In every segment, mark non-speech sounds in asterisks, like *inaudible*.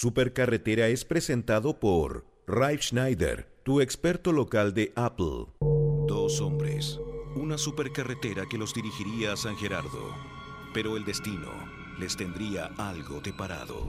Supercarretera es presentado por Ralph Schneider, tu experto local de Apple. Dos hombres, una supercarretera que los dirigiría a San Gerardo, pero el destino les tendría algo deparado.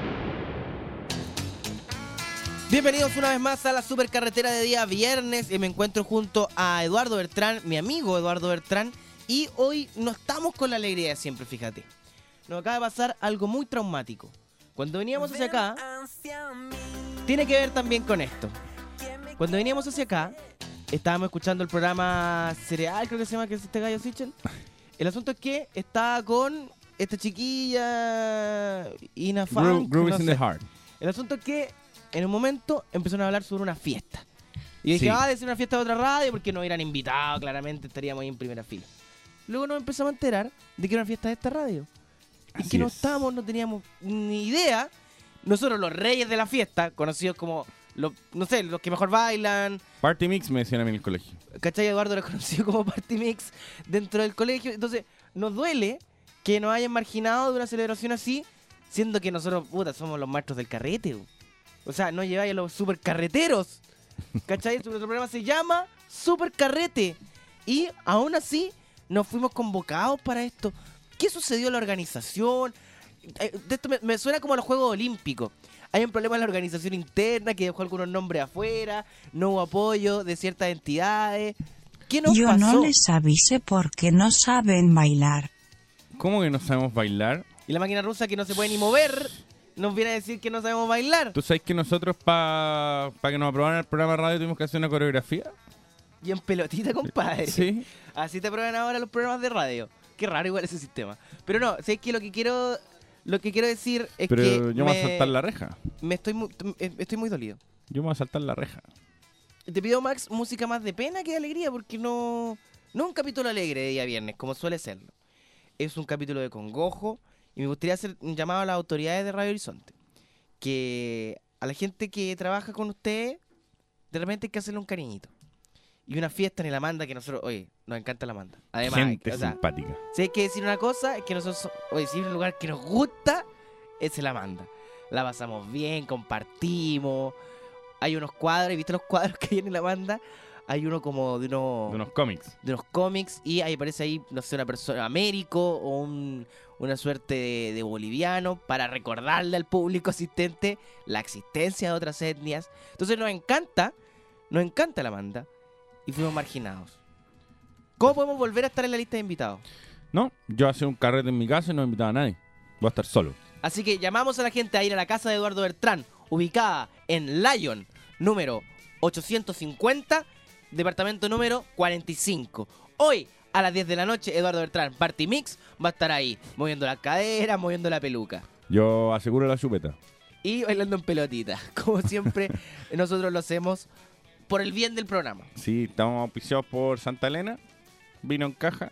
Bienvenidos una vez más a la supercarretera de día viernes y me encuentro junto a Eduardo Bertrán, mi amigo Eduardo Bertrán, y hoy no estamos con la alegría de siempre, fíjate. Nos acaba de pasar algo muy traumático. Cuando veníamos hacia acá, tiene que ver también con esto. Cuando veníamos hacia acá, estábamos escuchando el programa Cereal, creo que se llama, que es este gallo Sichel. *laughs* El asunto es que estaba con esta chiquilla, Ina Funk, Groove no is in the heart. El asunto es que en un momento empezaron a hablar sobre una fiesta. Y yo dije, Sí. ah, de ser una fiesta de otra radio porque nos hubieran invitado, claramente estaríamos ahí en primera fila. Luego nos empezamos a enterar de que era una fiesta de esta radio. Y Así que no es. estábamos, no teníamos ni idea. Nosotros, los reyes de la fiesta, conocidos como, los, no sé, los que mejor bailan, Party Mix me decían a mí en el colegio. ¿cachai? Eduardo era *laughs* conocido como Party Mix dentro del colegio. Entonces, nos duele que nos hayan marginado de una celebración así, siendo que nosotros, puta, somos los maestros del carrete. bu. O sea, no lleváis a los super carreteros. ¿Cachai? Nuestro programa se llama Super Carrete. Y aún así, nos fuimos convocados para esto. ¿Qué sucedió en la organización? Eh, de esto me, me suena como a los Juegos Olímpicos. Hay un problema en la organización interna que dejó algunos nombres afuera, no hubo apoyo de ciertas entidades. ¿Qué nos Yo pasó? no les avise porque no saben bailar. ¿Cómo que no sabemos bailar? Y la máquina rusa que no se puede ni mover nos viene a decir que no sabemos bailar. ¿Tú sabes que nosotros para que nos aprobaran el programa de radio tuvimos que hacer una coreografía? Y en pelotita, compadre. Sí. Así te prueban ahora los programas de radio. Qué raro igual ese sistema. Pero no, sé que lo que quiero lo que quiero decir es Pero que yo me voy a saltar la reja. me estoy muy, eh, estoy muy dolido. Yo me voy a saltar la reja. Te pido, Max, música más de pena que de alegría, porque no, no un capítulo alegre de día viernes, como suele serlo. Es un capítulo de congojo, y me gustaría hacer un llamado a las autoridades de Radio Horizonte. Que a la gente que trabaja con ustedes, de repente hay que hacerle un cariñito. Y una fiesta en el Amanda que nosotros, oye, nos encanta la Amanda. Además, Gente o sea, simpática. si hay que decir una cosa, es que nosotros, oye, si hay un lugar que nos gusta, es el Amanda. La pasamos bien, compartimos. Hay unos cuadros, ¿viste los cuadros *laughs* que hay en la banda? Hay uno como de unos, De unos cómics. de unos cómics y ahí aparece ahí, no sé, una persona, Américo o un- una suerte de, de boliviano para recordarle al público asistente la existencia de otras etnias. Entonces nos encanta, nos encanta la banda y fuimos marginados. ¿Cómo podemos volver a estar en la lista de invitados? No, yo hacía un carrete en mi casa y no invitaba a nadie. Voy a estar solo. Así que llamamos a la gente a ir a la casa de Eduardo Bertrán, ubicada en Lyon, número 850, departamento número 45. Hoy, a las 10 de la noche, Eduardo Bertrán, Party Mix, va a estar ahí, moviendo la cadera, moviendo la peluca. Yo aseguro la chupeta. Y bailando en pelotita. *laughs* Como siempre, nosotros lo hacemos por el bien del programa. Sí, estamos auspiciados por Santa Elena. Vino en caja.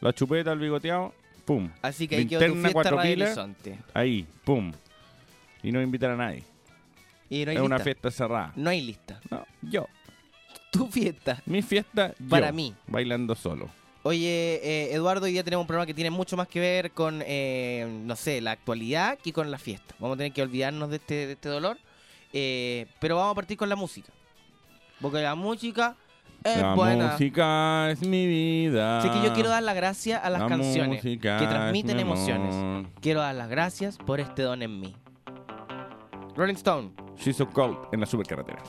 La chupeta, el bigoteado. Pum. Así que ahí quedó tu fiesta Radio pilas. Horizonte. Ahí, pum. Y no invitar a nadie. Y no hay es una fiesta cerrada. No hay lista. No, yo. Tu fiesta. Mi fiesta, yo. Para mí. Bailando solo. Oye, eh, Eduardo, hoy día tenemos un programa que tiene mucho más que ver con, eh, no sé, la actualidad que con la fiesta. Vamos a tener que olvidarnos de este, de este dolor. eh, pero vamos a partir con la música. Porque la música es la buena. música es mi vida. Así que yo quiero dar las gracias a las La canciones que transmiten mi emociones. Quiero dar las gracias por este don en mí. Rolling Stone. She's so cold en la supercarretera.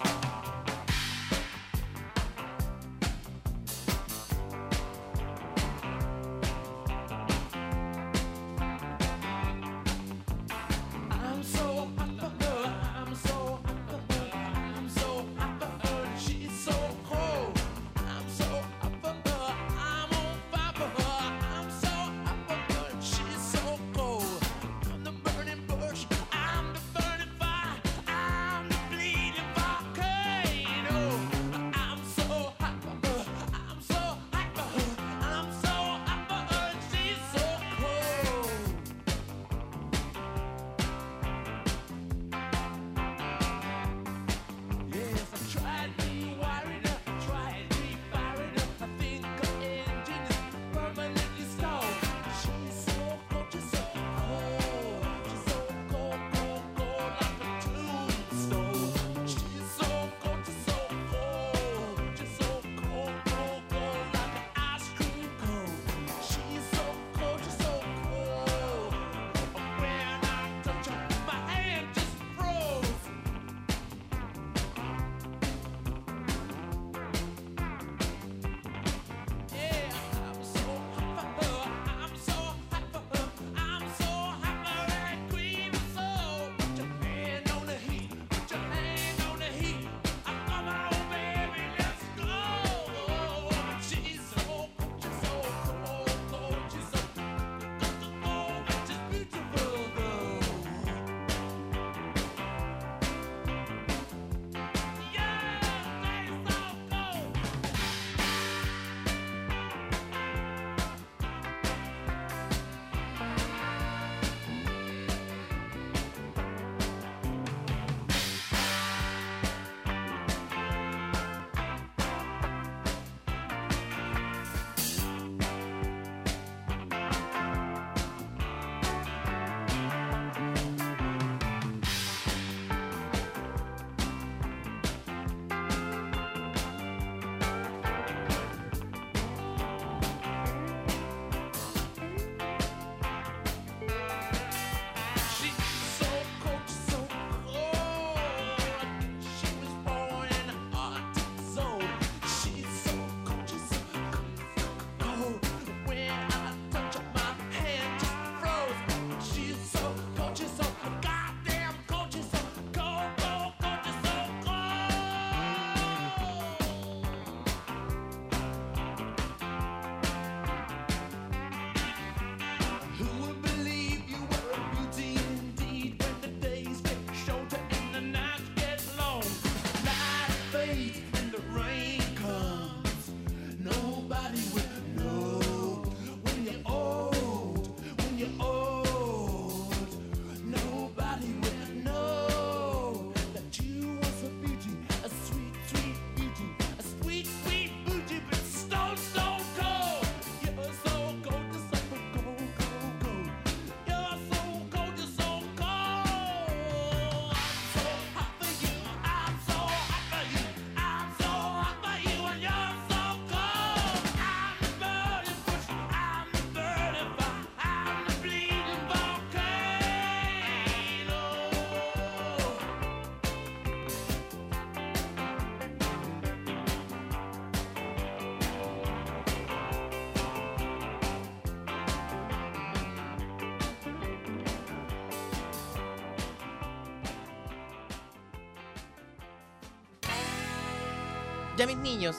Ya mis niños.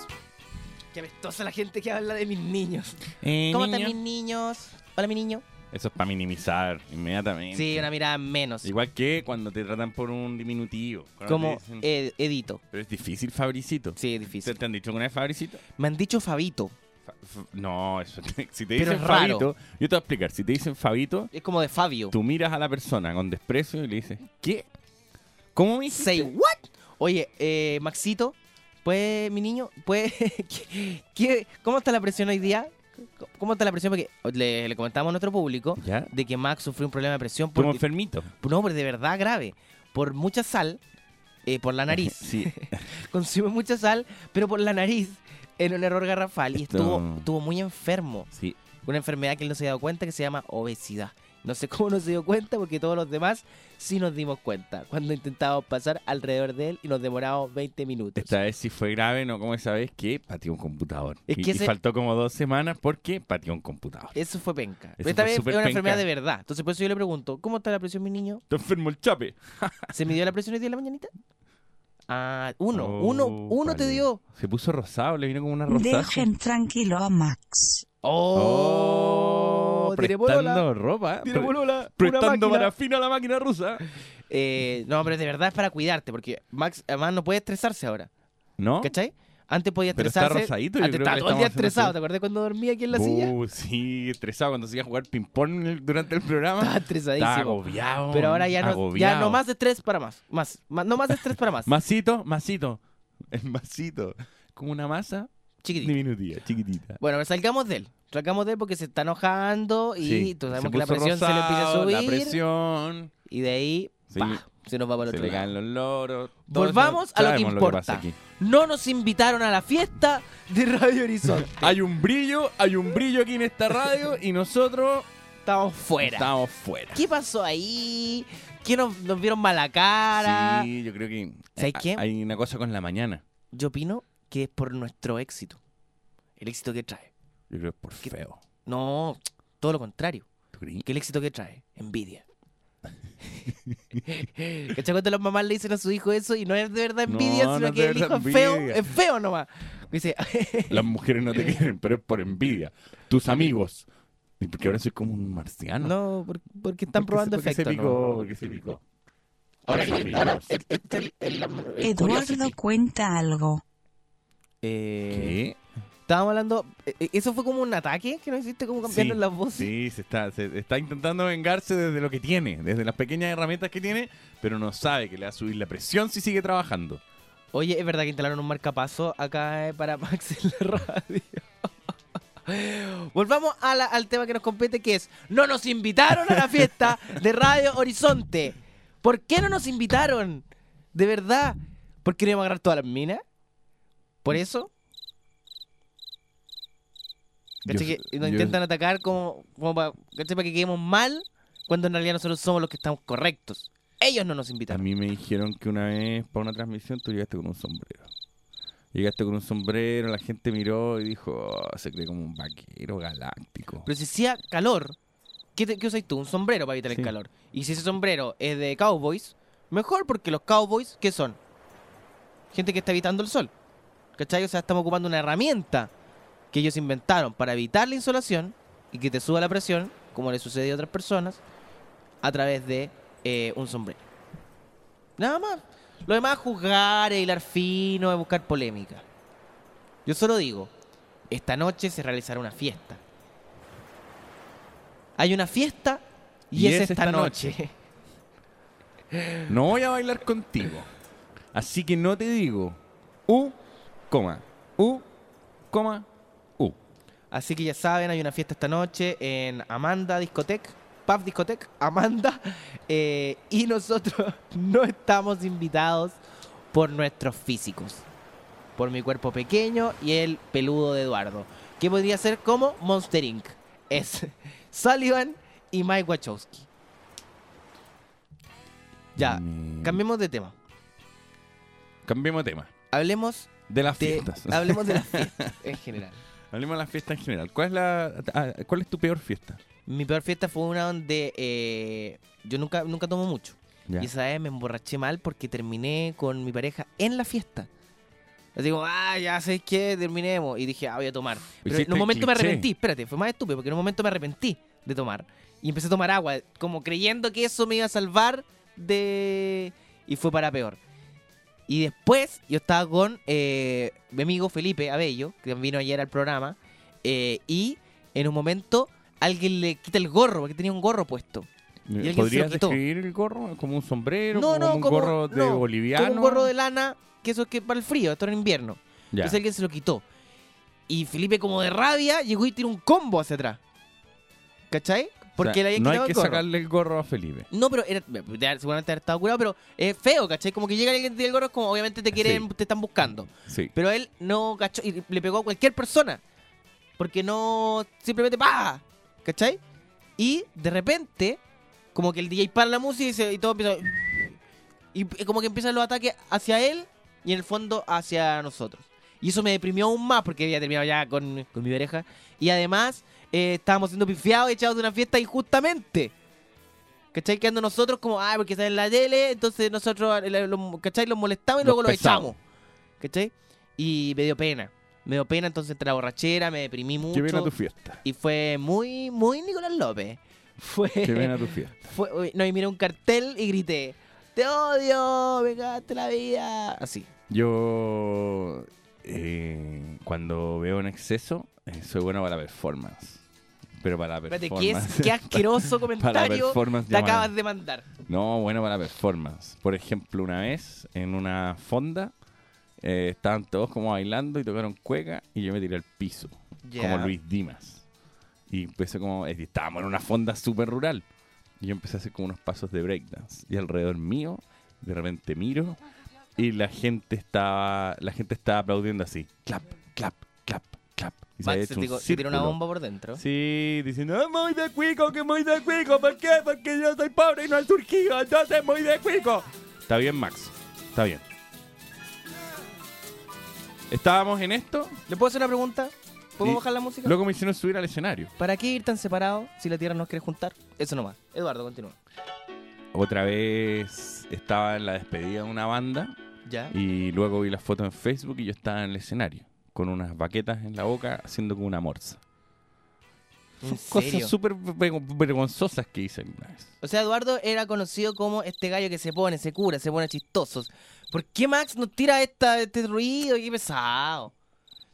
Qué apestosa la gente que habla de mis niños. Eh, ¿Cómo niño. están mis niños? Hola, mi niño. Eso es para minimizar inmediatamente. Sí, una mirada menos. Igual que cuando te tratan por un diminutivo. Como te dicen- Ed- Edito. Pero es difícil, Fabricito. Sí, es ¿Te, difícil. te han dicho alguna vez Fabricito? Me han dicho Fabito. Fa- no, eso si te Pero dicen raro. Fabito, yo te voy a explicar. Si te dicen Fabito, Es como de Fabio. tú miras a la persona con desprecio y le dices, ¿qué? ¿Cómo me dijiste? Say what? Oye, eh, Maxito, pues, mi niño, pues, *laughs* ¿qué, qué- cómo está la presión hoy día? ¿Cómo está la presión? Porque le, le comentamos a nuestro público ¿Ya? de que Max sufrió un problema de presión Como por, enfermito. no, pero de verdad grave. Por mucha sal, eh, por la nariz. *laughs* Sí. *laughs* Consume mucha sal, pero por la nariz, en un error garrafal. Y Esto- estuvo, estuvo muy enfermo. Sí. Una enfermedad que él no se había dado cuenta que se llama obesidad. No sé cómo no se dio cuenta porque todos los demás sí nos dimos cuenta cuando intentábamos pasar alrededor de él y nos demoramos 20 minutos. Esta vez sí fue grave, no como esa vez que pateó un computador. Es y, que y ese- faltó como dos semanas porque pateó un computador. Eso fue penca. Eso Pero esta fue vez es una penca. enfermedad de verdad. Entonces por eso yo le pregunto, ¿cómo está la presión, mi niño? Está enfermo el chape. ¿Se midió la presión hoy día en la mañanita? Ah, uno, Oh, uno, uno te dio. Se puso rosado, le vino como una rosaza. Dejen tranquilo a Max. Oh, tiene prestando polola. ropa. Polola, una prestando parafina a la máquina rusa. Eh, no, pero de verdad es para cuidarte, porque Max además no puede estresarse ahora, ¿No? ¿cachai? Antes podía Pero está estresarse. rosadito, yo antes creo estaba todo el día estresado. ¿Te acuerdas cuando dormía aquí en la silla? Uh, sí, estresado cuando se iba a jugar ping-pong durante el programa. Estaba Estaba estresadísimo. agobiado. Pero ahora ya no, ya no más estrés para más. Más, más- no más estrés para más. Masito, masito. El *laughs* masito. Como una masa Chiquitito. diminutida, chiquitita. Bueno, salgamos de él. Salgamos de él porque se está enojando y Sí, tú sabemos que la presión se le empieza a subir. La presión. Y de ahí, Sí. pa, se nos va para el Se otro lado. los loros. Volvamos a lo que importa. No nos invitaron a la fiesta de Radio Horizonte. *laughs* Hay un brillo, hay un brillo aquí en esta radio y nosotros Estamos fuera. estamos fuera. ¿Qué pasó ahí? ¿Qué nos, nos vieron mala cara? Sí, yo creo que ¿Sabes qué? hay una cosa con la mañana. Yo opino que es por nuestro éxito. El éxito que trae. Yo creo que es por feo. No, todo lo contrario. Que el éxito que trae? Envidia. *laughs* ¿Cachai cuando las mamás le dicen a su hijo eso y no es de verdad envidia, No, sino no que el hijo es feo? Es feo nomás. Dice, *laughs* Las mujeres no te *laughs* quieren, pero es por envidia. Tus amigos. Y porque ahora soy como un marciano. no, por- porque están Porque probando se- porque efectos. Se picó, porque se picó. Ahora. Eduardo cuenta algo. Eh, ¿Qué? estábamos hablando. eh, eh, ¿Eso fue como un ataque que nos hiciste como cambiando Sí, las voces? Sí, se está, se está intentando vengarse desde lo que tiene, desde las pequeñas herramientas que tiene, pero no sabe que le va a subir la presión si sigue trabajando. Oye, es verdad que instalaron un marcapaso acá eh, para *laughs* Max en la radio. Volvamos a la- al tema que nos compete, que es, no nos invitaron a la fiesta de Radio Horizonte. ¿Por qué no nos invitaron? De verdad. ¿Por qué no íbamos a agarrar todas las minas? ¿Por eso? ¿Cachai? Yo- que nos yo- intentan atacar como, como para, ¿cachai? para que quedemos mal, cuando en realidad nosotros somos los que estamos correctos. Ellos no nos A invitaron. mí me dijeron que una vez para una transmisión tú llegaste con un sombrero. Llegaste con un sombrero, la gente miró y dijo, "Oh, se cree como un vaquero galáctico. Pero si hacía calor, ¿qué, te, qué usas tú? Un sombrero para evitar Sí. el calor. Y si ese sombrero es de cowboys, mejor porque los cowboys, ¿qué son? Gente que está evitando el sol. ¿Cachai? O sea, estamos ocupando una herramienta que ellos inventaron para evitar la insolación y que te suba la presión, como le sucede a otras personas, a través de eh, un sombrero. Nada más. Lo demás es juzgar, es hilar fino, es buscar polémica. Yo solo digo, esta noche se realizará una fiesta. Hay una fiesta y, es, esta, noche. *laughs* No voy a bailar contigo. Así que no te digo U, coma, U, coma, U. Así que ya saben, hay una fiesta esta noche en Amanda Discotec, Pub Discotec, Amanda. *laughs* eh, y nosotros *laughs* no estamos invitados por nuestros físicos. Por mi cuerpo pequeño y el peludo de Eduardo. Que podría ser como Monster Inc. *laughs* Es Sullivan y Mike Wachowski. Ya, Me- cambiemos de tema. Cambiemos de tema. Hablemos De las de, fiestas. *laughs* hablemos de las fiestas en general. Hablemos de las fiestas en general. ¿Cuál es, la, ah, ¿Cuál es tu peor fiesta? Mi peor fiesta fue una donde eh, yo nunca, nunca tomo mucho. Ya. Y esa vez me emborraché mal porque terminé con mi pareja en la fiesta. Así como, ah, ya sabes qué, terminemos. Y dije, ah, voy a tomar. Pero en un momento me arrepentí, espérate, fue más estúpido, porque en un momento me arrepentí de tomar. Y empecé a tomar agua, como creyendo que eso me iba a salvar de... Y fue para peor. Y después yo estaba con eh, mi amigo Felipe Abello, que vino ayer al programa, eh, y en un momento alguien le quita el gorro, porque tenía un gorro puesto. lo ¿Podrías describir el gorro como un sombrero? No, como no, un como, gorro de no, boliviano. como un gorro de lana, que eso es que para el frío, esto era invierno. Ya. Entonces alguien se lo quitó. Y Felipe, como de rabia, llegó y tiró un combo hacia atrás. ¿Cachai? O Porque sea, le habían no hay que el gorro. sacarle el gorro a Felipe. No, pero era, seguramente haber estado curado, pero es feo, ¿cachai? Como que llega alguien tiene el gorro, es como obviamente te quieren, Sí. te están buscando. Sí. Pero él no cachó y le pegó a cualquier persona. Porque no. Simplemente ¡pa! ¿Cachai? Y de repente, como que el DJ para la música y, se- y todo empieza. Y y como que empiezan los ataques hacia él y en el fondo hacia nosotros. Y eso me deprimió aún más porque había terminado ya con, con mi pareja. Y además, eh, estábamos siendo pifiados y echados de una fiesta injustamente. ¿Cachai? Quedando nosotros como, ah, porque está en la tele, entonces nosotros, eh, ¿cachai? Los molestamos y Los luego los pesamos. echamos. ¿Cachai? Y me dio pena. Me dio pena entonces entre la borrachera, me deprimí mucho. Qué pena tu fiesta. Y fue muy, muy Nicolás López. *laughs* Fue. Qué pena tu fiesta. fue no, y miré un cartel y grité: ¡Te odio! ¡Me cagaste la vida! Así. Yo, eh, cuando veo en exceso, soy bueno para la performance. Pero para la Espérate, ¿qué, performance. qué asqueroso *laughs* comentario performance te acabas de mandar. No, bueno para la performance. Por ejemplo, una vez en una fonda eh, estaban todos como bailando y tocaron cueca y yo me tiré al piso, como Luis Dimas. Y empecé como, estábamos en una fonda súper rural. Y yo empecé a hacer como unos pasos de breakdance. Y alrededor mío, de repente miro y la gente estaba, la gente estaba aplaudiendo así. Clap, clap, clap. Y se Max se, hecho un se una bomba por dentro. Sí, diciendo, "Ah, muy de cuico, que muy de cuico. ¿Por qué? Porque yo soy pobre y no he surgido, entonces muy de cuico. Está bien, Max. Está bien. Estábamos en esto. ¿Le puedo hacer una pregunta? ¿Podemos Y bajar la música? Luego me hicieron subir al escenario. ¿Para qué ir tan separados si la tierra nos quiere juntar? Eso nomás. Eduardo, continúa. Otra vez estaba en la despedida de una banda Ya. y luego vi las fotos en Facebook y yo estaba en el escenario con unas baquetas en la boca haciendo como una morsa. ¿En Son cosas súper vergon- vergonzosas que hice alguna vez. O sea, Eduardo era conocido como este gallo que se pone, se cura, se pone chistosos. ¿Por qué Max nos tira esta, este ruido? Qué pesado. O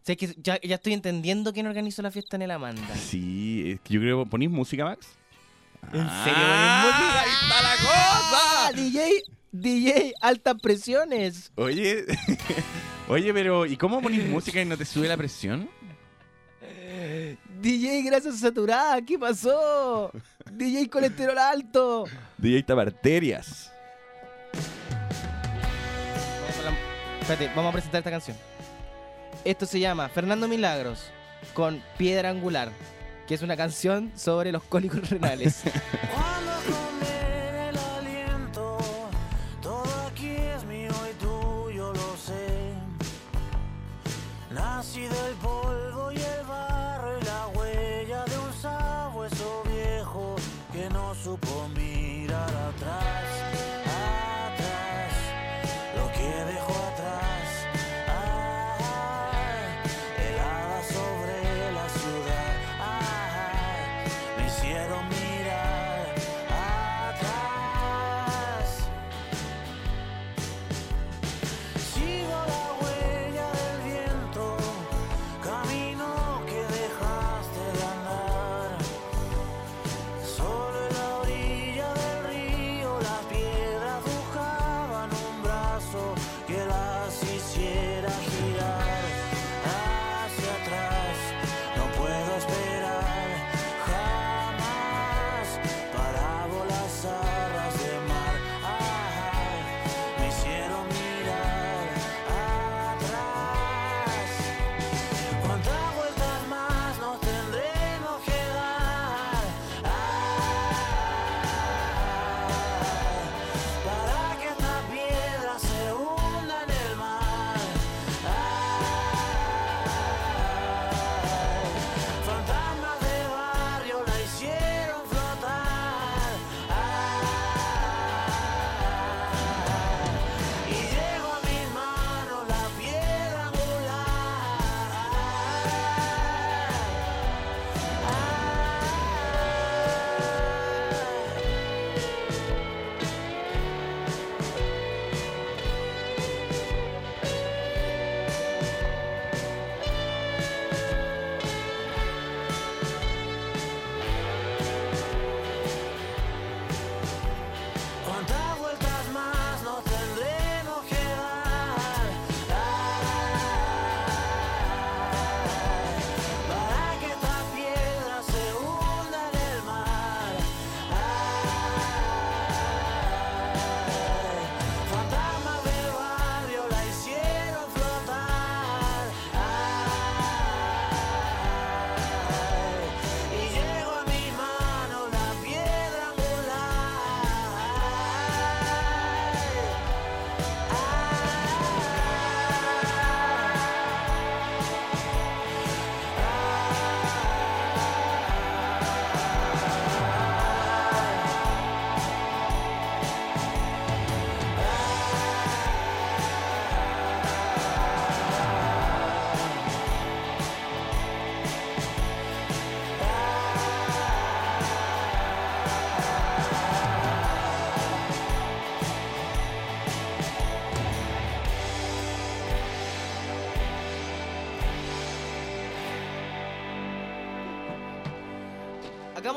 sea, es que ya, ya estoy entendiendo quién organizó la fiesta en el Amanda. Sí, es que yo creo. ¿Ponís música, Max? ¿En Ah, serio? música? ¡Ahí está la ¡Ah! cosa! DJ, DJ, altas presiones. Oye, *laughs* oye, pero ¿y cómo ponís música y no te sube la presión? DJ, grasa saturada, ¿qué pasó? DJ, colesterol alto. DJ Tabarterias. Vamos a la- Espérate, vamos a presentar esta canción. Esto se llama Fernando Milagros con Piedra Angular, que es una canción sobre los cólicos renales. *laughs*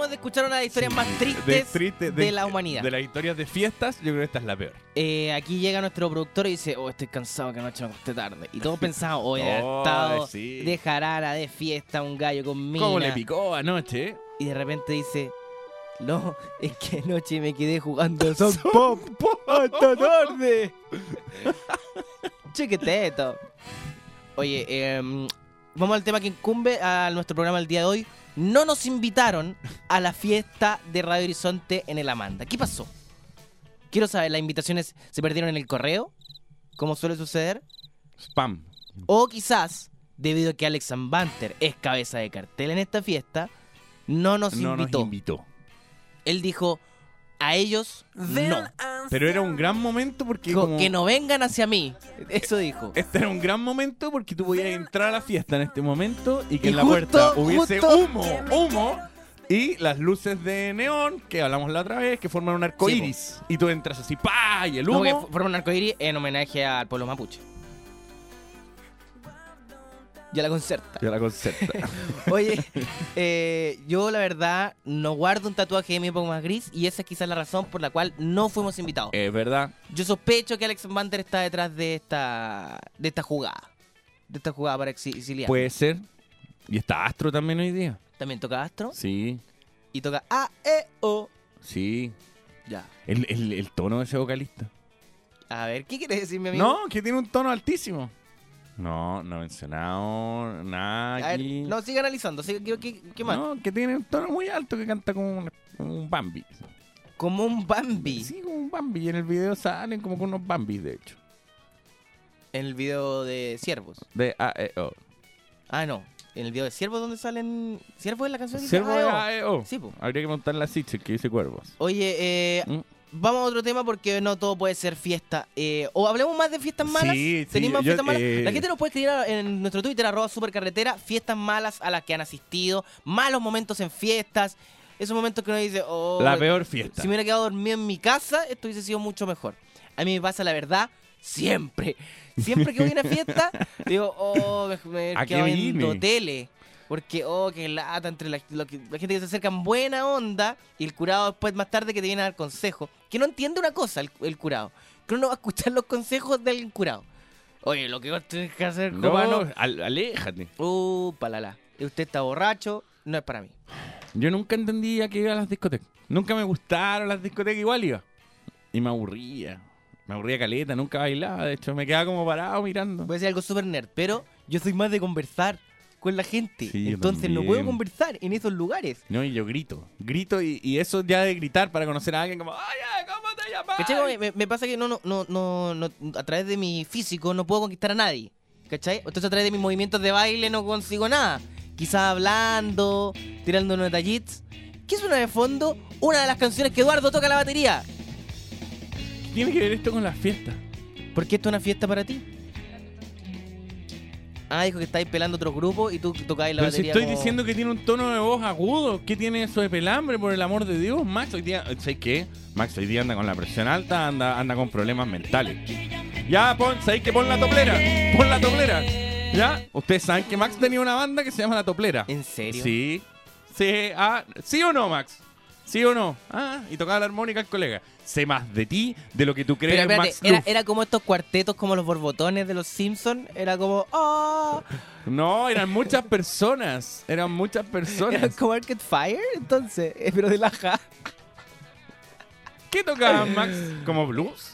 Acabamos de escuchar una de las historias más De, tristes triste- de, la humanidad. De las historias de fiestas, yo creo que esta es la peor. Eh, aquí llega nuestro productor y dice, oh, estoy cansado que anoche me acosté tarde. Y todos *laughs* pensamos, oh, Oh, estado sí. de jarana, de fiesta, un gallo con mina. ¿Cómo le picó anoche? eh? Y de repente dice, no, es que anoche me quedé jugando *laughs* Son Pop hasta tarde. *laughs* Chiquiteto. Oye, em, vamos al tema que incumbe a nuestro programa el día de hoy. No nos invitaron a la fiesta de Radio Horizonte en el Amanda. ¿Qué pasó? Quiero saber, ¿las invitaciones se perdieron en el correo? Como suele suceder. Spam. O quizás, debido a que Alex Banter es cabeza de cartel en esta fiesta, no nos No invitó. nos invitó. Él dijo, a ellos no. Pero era un gran momento porque Dijo, como- Que no vengan hacia mí. Eso dijo. Este era un gran momento porque tú podías entrar a la fiesta en este momento y que Y en la justo- puerta hubiese justo- humo, humo y las luces de neón que hablamos la otra vez que forman un arco Sí, iris. y tú entras así, ¡pa! Y el Como humo. que fu- forma un arcoíris en homenaje al pueblo mapuche. Ya la concerta. Ya la concerta. *laughs* Oye, eh, yo la verdad no guardo un tatuaje de mi época más gris y esa es quizás la razón por la cual no fuimos invitados. es verdad. Yo sospecho que Alex Banter está detrás de esta de esta jugada. De esta jugada para exi- exiliar. Puede ser. Y está Astro también hoy día. También toca Astro Sí, y toca A, E, O. sí. Ya. El, el- el tono de ese vocalista. A ver, ¿qué quiere decir mi amigo? No, que tiene un tono altísimo. No, no he mencionado nada A ver, aquí. no, sigue analizando. sigue- ¿qué, qué, qué más? No, que tiene un tono muy alto que canta como un, como un Bambi. Como un Bambi. Sí, como un Bambi. Y en el video salen como con unos Bambis, de hecho. En el video de Siervos. De A, E, O. Ah, no. En el video de Siervos donde salen... ¿Siervos es la canción dice de A, E. Sí, po. Habría que montar la Sitcher que dice cuervos. Oye, eh, Mm. Vamos a otro tema porque no todo puede ser fiesta. Eh, o hablemos más de fiestas malas. Sí, sí, ¿Tenéis más yo- fiestas malas? eh, La gente nos puede escribir en nuestro Twitter, arroba supercarretera, fiestas malas a las que han asistido, malos momentos en fiestas, esos momentos que uno dice, oh, la peor fiesta. si me hubiera quedado dormido en mi casa, esto hubiese sido mucho mejor. A mí me pasa la verdad siempre. Siempre que voy a una fiesta, *laughs* digo, oh, me, me ¿A he quedado qué viendo tele. Porque, oh, qué lata entre la, que- la gente que se acerca en buena onda y el curado después más tarde que te viene a dar consejo. Que no entiende una cosa el, el curado. Que uno va a escuchar los consejos del curado. Oye, lo que vos tenés que hacer, No, cubano. al- aléjate. Uh, palala. Usted está borracho, no es para mí. Yo nunca entendía que iba a las discotecas. Nunca me gustaron las discotecas, igual iba. Y me aburría. Me aburría caleta, nunca bailaba. De hecho, me quedaba como parado mirando. Puede ser algo súper nerd, pero yo soy más de conversar con la gente. Sí, Entonces no puedo conversar en esos lugares. No, y yo grito. Grito y, y eso ya de gritar para conocer a alguien como, oye, ¿cómo te llamas? Me, me pasa que no, no, no, no, no- a través de mi físico no puedo conquistar a nadie. ¿Cachai? Entonces a través de mis movimientos de baile no consigo nada. Quizás hablando, tirando unos detallitos. ¿Qué suena de fondo? Una de las canciones que Eduardo toca la batería. Tiene que ver esto con las fiestas. ¿Por qué esto es una fiesta para ti? Ah, dijo que estáis pelando otros grupos y tú tocáis la Pero si batería. estoy como- diciendo que tiene un tono de voz agudo, ¿qué tiene eso de pelambre, por el amor de Dios? Max hoy día, ¿sabes qué? Max hoy día anda con la presión alta, anda, anda con problemas mentales. Ya, pon, ¿sabéis que pon la toplera? Pon la toplera. ¿Ya? Ustedes saben que Max tenía una banda que se llama La Toplera. ¿En serio? Sí. Sí, ah, ¿sí o no, Max? ¿Sí o no? Ah, y tocaba la armónica el colega. Sé más de ti de lo que tú crees, Pero espérate, Max era, Luff. era como estos cuartetos como los borbotones de los Simpsons. Era como. ¡Ah! *laughs* No, eran muchas personas. Eran muchas Era personas. como Arcade Fire, entonces. eh, Pero de la ja. ¿Qué tocaba Max? ¿Como blues?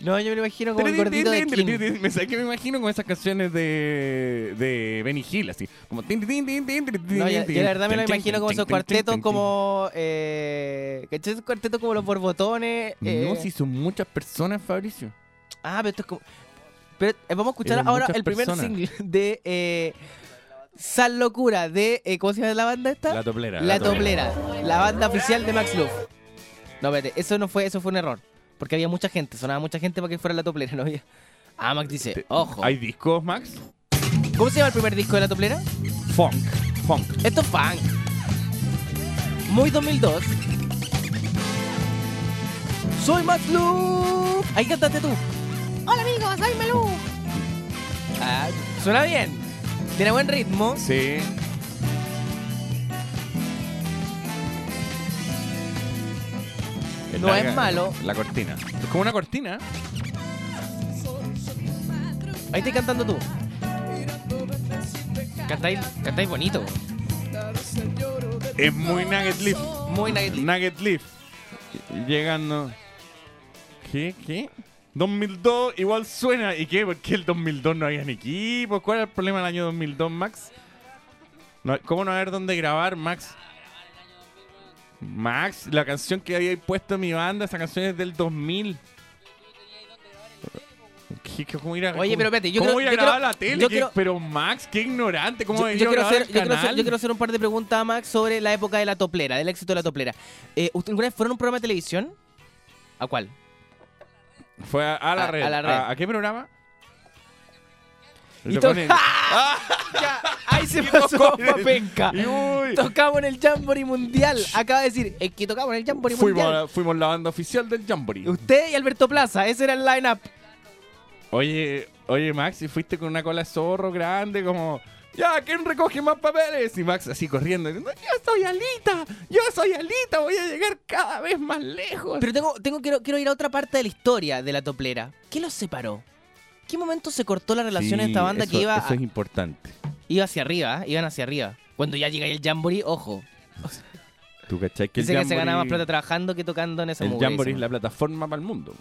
No, yo me lo imagino como el gordito de King. Me sabes que me imagino con esas canciones de, de Benny Hill, así. Como tin, tin, tin, tin, tin, No, yo, yo la verdad me lo imagino como esos cuartetos como. Eh, ¿Cachai? Esos cuartetos como los borbotones. eh, No, si son muchas personas, Fabricio. Ah, pero esto es como. Pero eh, vamos a escuchar Eran ahora el primer personas. single de eh, Sal Locura de. eh, ¿Cómo se llama la banda esta? La toplera. La Toplera, la banda oficial de Max Luff. No, espérate, eso no fue, eso fue un error. Porque había mucha gente, sonaba mucha gente para que fuera la Toplera, ¿no *laughs* había? Ah, Max dice, ojo. ¿Hay discos, Max? ¿Cómo se llama el primer disco de la Toplera? Funk. Funk. Esto es funk. Muy 2002. Soy Max Luff. Ahí cantaste tú. Hola amigos, soy Melú. Ah, suena bien. Tiene buen ritmo. Sí. No es malo. La cortina. Es como una cortina. Ahí estoy cantando tú. Cantáis, cantáis bonito. Es muy Nugget Leaf. Muy Nugget Leaf. Nugget Leaf. Llegando. ¿Qué? ¿Qué? 2002 igual suena. ¿Y qué? ¿Por qué el 2002 no había ni equipos? ¿Cuál era el problema del año 2002, Max? No- ¿Cómo no haber dónde grabar, Max? Max, la canción que había puesto en mi banda, esa canción es del 2000. ¿Qué- qué- ¿Cómo ir a, Oye, cómo- pero espérate, yo ¿cómo quiero- ir a yo grabar quiero- la tele? yo ¿Qué- quiero- pero Max, qué ignorante. ¿Cómo Yo, yo quiero grabar hacer, el yo, quiero hacer, yo quiero hacer un par de preguntas a Max sobre la época de la toplera, del éxito de la toplera. Eh, ¿Usted alguna vez fueron a un programa de televisión? ¿A cuál? Fue a, a la A- red. a la red. ¿A, a qué programa? Y to- ponen- *laughs* Ya, ahí se pasó tocones. pa' penca. Y uy, Tocamos en el Jamboree Mundial. Acaba de decir, es que tocamos en el Jamboree fuimos, Mundial. fuimos la banda oficial del Jamboree. Usted y Alberto Plaza, ese era el line-up. Oye, oye, Max, y fuiste con una cola de zorro grande, como. Ya, ¿quién recoge más papeles? Y Max así corriendo, diciendo, yo soy Alita, yo soy Alita, voy a llegar cada vez más lejos. Pero tengo, tengo quiero, quiero ir a otra parte de la historia de la toplera. ¿Qué los separó? ¿Qué momento se cortó la relación en Sí, esta banda eso- que iba, Eso es importante. iba hacia arriba? ¿eh? Iban hacia arriba. Cuando ya llega el Jamboree, ojo. ¿Tú cachai que el Dice que se Jamboree- ganaba más plata trabajando que tocando en esa El Jamboree es la plataforma para el mundo.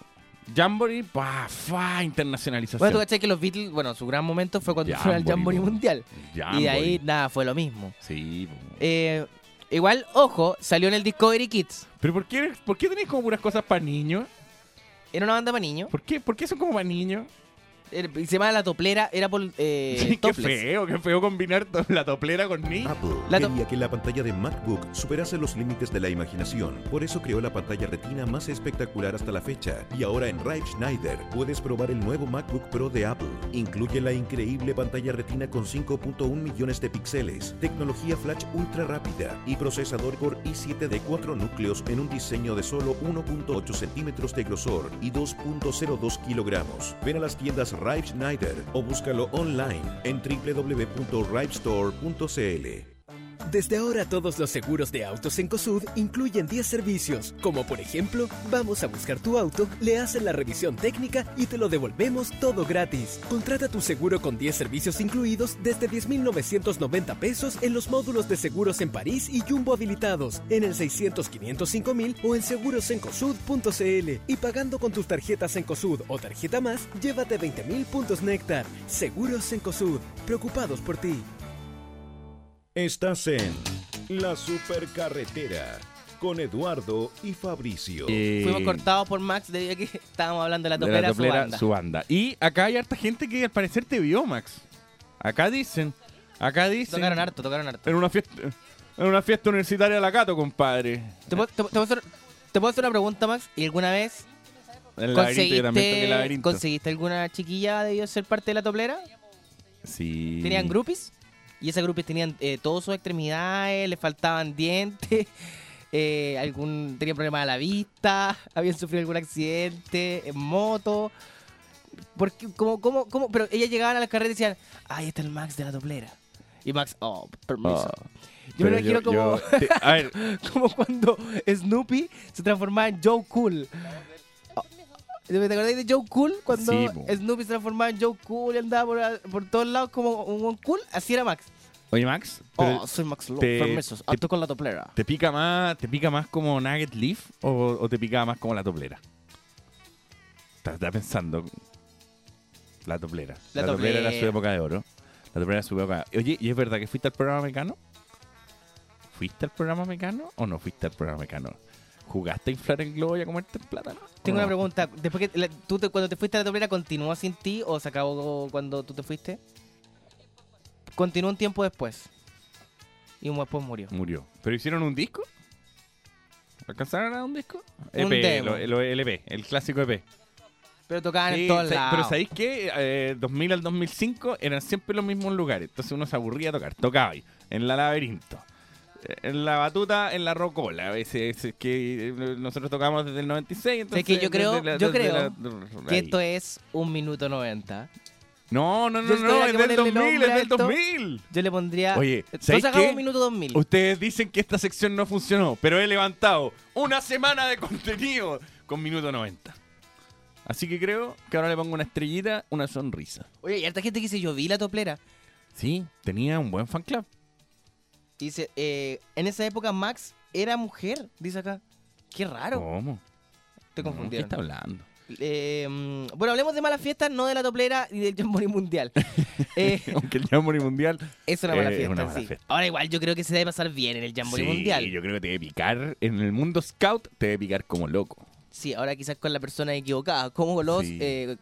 Jamboree, pa, fa, internacionalización. Bueno, tú cachai que los Beatles, bueno, su gran momento fue cuando fueron al Jamboree, Jamboree. Mundial. Y Jamboree. de ahí, nada, fue lo mismo. Sí. Eh, igual, ojo, salió en el Discovery Kids. Pero ¿por qué, ¿por qué tenéis como puras cosas para niños? Era una banda para niños. ¿Por qué? ¿Por qué son como para niños? Se llamaba La Toplera, era por eh, Sí, qué topless. feo, qué feo combinar to- la toplera con niños. Apple La quería que la pantalla de MacBook superase los límites de la imaginación. Por eso creó la pantalla retina más espectacular hasta la fecha. Y ahora en Rive Schneider puedes probar el nuevo MacBook Pro de Apple. Incluye la increíble pantalla retina con 5.1 millones de píxeles, tecnología flash ultra rápida y procesador Core i7 de 4 núcleos en un diseño de solo 1.8 centímetros de grosor y 2.02 kilogramos. Ven a las tiendas Rive Schneider o búscalo online en www.rivestore.cl. Desde ahora todos los seguros de autos en COSUD incluyen 10 servicios, como por ejemplo, vamos a buscar tu auto, le hacen la revisión técnica y te lo devolvemos todo gratis. Contrata tu seguro con 10 servicios incluidos desde 10.990 pesos en los módulos de seguros en París y Jumbo habilitados, en el 600 505 mil o en segurosencosud.cl y pagando con tus tarjetas en COSUD o tarjeta más, llévate 20.000 puntos Néctar. Seguros en COSUD, preocupados por ti. Estás en La Supercarretera con Eduardo y Fabricio. Eh, Fuimos cortados por Max debido a que *laughs* estábamos hablando de la de toplera, la toplera, su banda. su banda. Y acá hay harta gente que al parecer te vio, Max. Acá dicen, acá dicen. Tocaron harto, tocaron harto. En una fiesta, en una fiesta universitaria de la Cato, compadre. ¿Te, puedo- te- te puedo hacer, te puedo hacer una pregunta, Max? ¿Y alguna vez En el toqué el conseguiste, conseguiste alguna chiquilla debido a ser parte de la toplera? Sí. ¿Tenían groupies? Y esas groupies tenían eh, todas sus extremidades, les faltaban *laughs* dientes, eh, algún tenían problemas a la vista, *laughs* habían sufrido algún accidente en moto. Porque, como, como, como, pero ellas llegaban a la carrera y decían, ahí está el Max de la doblera. Y Max, oh, permiso. Ah, yo me imagino como, yo- te- a ver, *laughs* como cuando Snoopy se transformaba en Joe Cool. ¿Te acordáis de Joe Cool? Cuando Sí. Snoopy se transformaba en Joe Cool y andaba por, por todos lados como un buen cool, así era Max. oye, Max, oh, soy Max Lowe, permisos, acto con la toplera. ¿te pica más, te pica más como Nugget Leaf o, o te pica más como la toplera? Estás estás pensando. La toplera. La La, toplera era toplera. su época de oro. La toplera era su época. Oye, ¿y es verdad que fuiste al programa mecano? ¿Fuiste al programa mecano o no fuiste al programa mecano? ¿Jugaste a inflar el globo y a comerte el plátano? Tengo ¿O una pregunta. Después que la- tú te- cuando te fuiste a la toplera, ¿continuó sin ti o se acabó cuando tú te fuiste? Continuó un tiempo después. Y un después murió. Murió. ¿Pero hicieron un disco? ¿Alcanzaron a un disco? Un EP, demo. lo- lo LP, el clásico EP. Pero tocaban Sí, en todos lados. Pero ¿sabéis qué? Eh, 2000 al 2005 eran siempre los mismos lugares. Entonces uno se aburría a tocar. Tocaba ahí, en la laberinto. Eh, En la batuta, en la rocola. A veces es que eh, nosotros tocábamos desde el 96. Entonces, que yo creo- la- yo creo la- que esto es un minuto 90. No, no, no, no, es del ponerle 2000, nombre es del alto. 2000. Yo le pondría. Oye, ¿sabéis hagamos qué? minuto 2000. Ustedes dicen que esta sección no funcionó, pero he levantado una semana de contenido con minuto 90. Así que creo que ahora le pongo una estrellita, una sonrisa. Oye, y harta gente que dice: Yo vi la toplera. Sí, tenía un buen fan club. Dice: eh, En esa época Max era mujer. Dice acá. Qué raro. ¿Cómo? Te No, ¿Qué confundieron. está hablando? Eh, mm, bueno, hablemos de malas fiestas, no de la toplera y del Jamboree Mundial. *laughs* Eh, *laughs* Aunque el Jamboree Mundial. es una mala Eh, es fiesta, una mala sí. fiesta. Ahora igual yo creo que se debe pasar bien en el Jamboree sí, Mundial. yo creo que te debe picar. En el mundo scout te debe picar como loco. Sí, ahora quizás con la persona equivocada, como los Sí.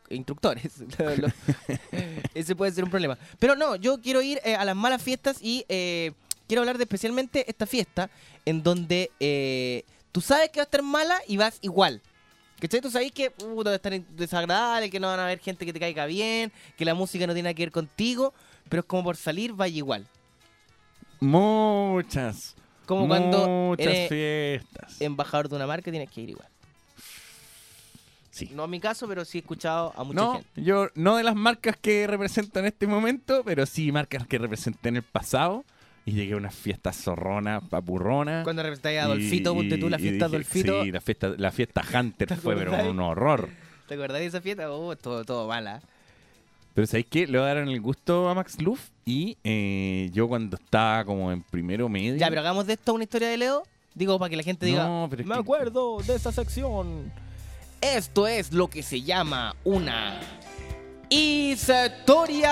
instructores. *laughs* Ese puede ser un problema. Pero no, yo quiero ir a las malas fiestas y quiero hablar de especialmente esta fiesta en donde eh, tú sabes que va a estar mala y vas igual. ¿Cachai? Tú sabes que uh, va a estar desagradable, que no van a haber gente que te caiga bien, que la música no tiene nada que ver contigo, pero es como por salir, vaya igual. Muchas. Como cuando Muchas eres fiestas. embajador de una marca tienes que ir igual. Sí. No en mi caso, pero sí he escuchado a mucha No, gente. yo no de las marcas que representan en este momento, pero sí marcas que representé en el pasado. Y llegué a unas fiestas zorronas, papurronas. Cuando representáis a Adolfito, ponte tú la fiesta Adolfito. Sí, la fiesta, la fiesta Hunter *laughs* ¿Te fue pero un horror. ¿Te acordás de esa fiesta? Oh, todo, todo mala. Pero ¿sabéis qué? Le daron el gusto a Max Luff y eh, yo cuando estaba como en primero medio... Ya, pero hagamos de esto una historia de Leo. Digo, para que la gente diga, No, pero me que- acuerdo de esa sección. Esto es lo que se llama una historia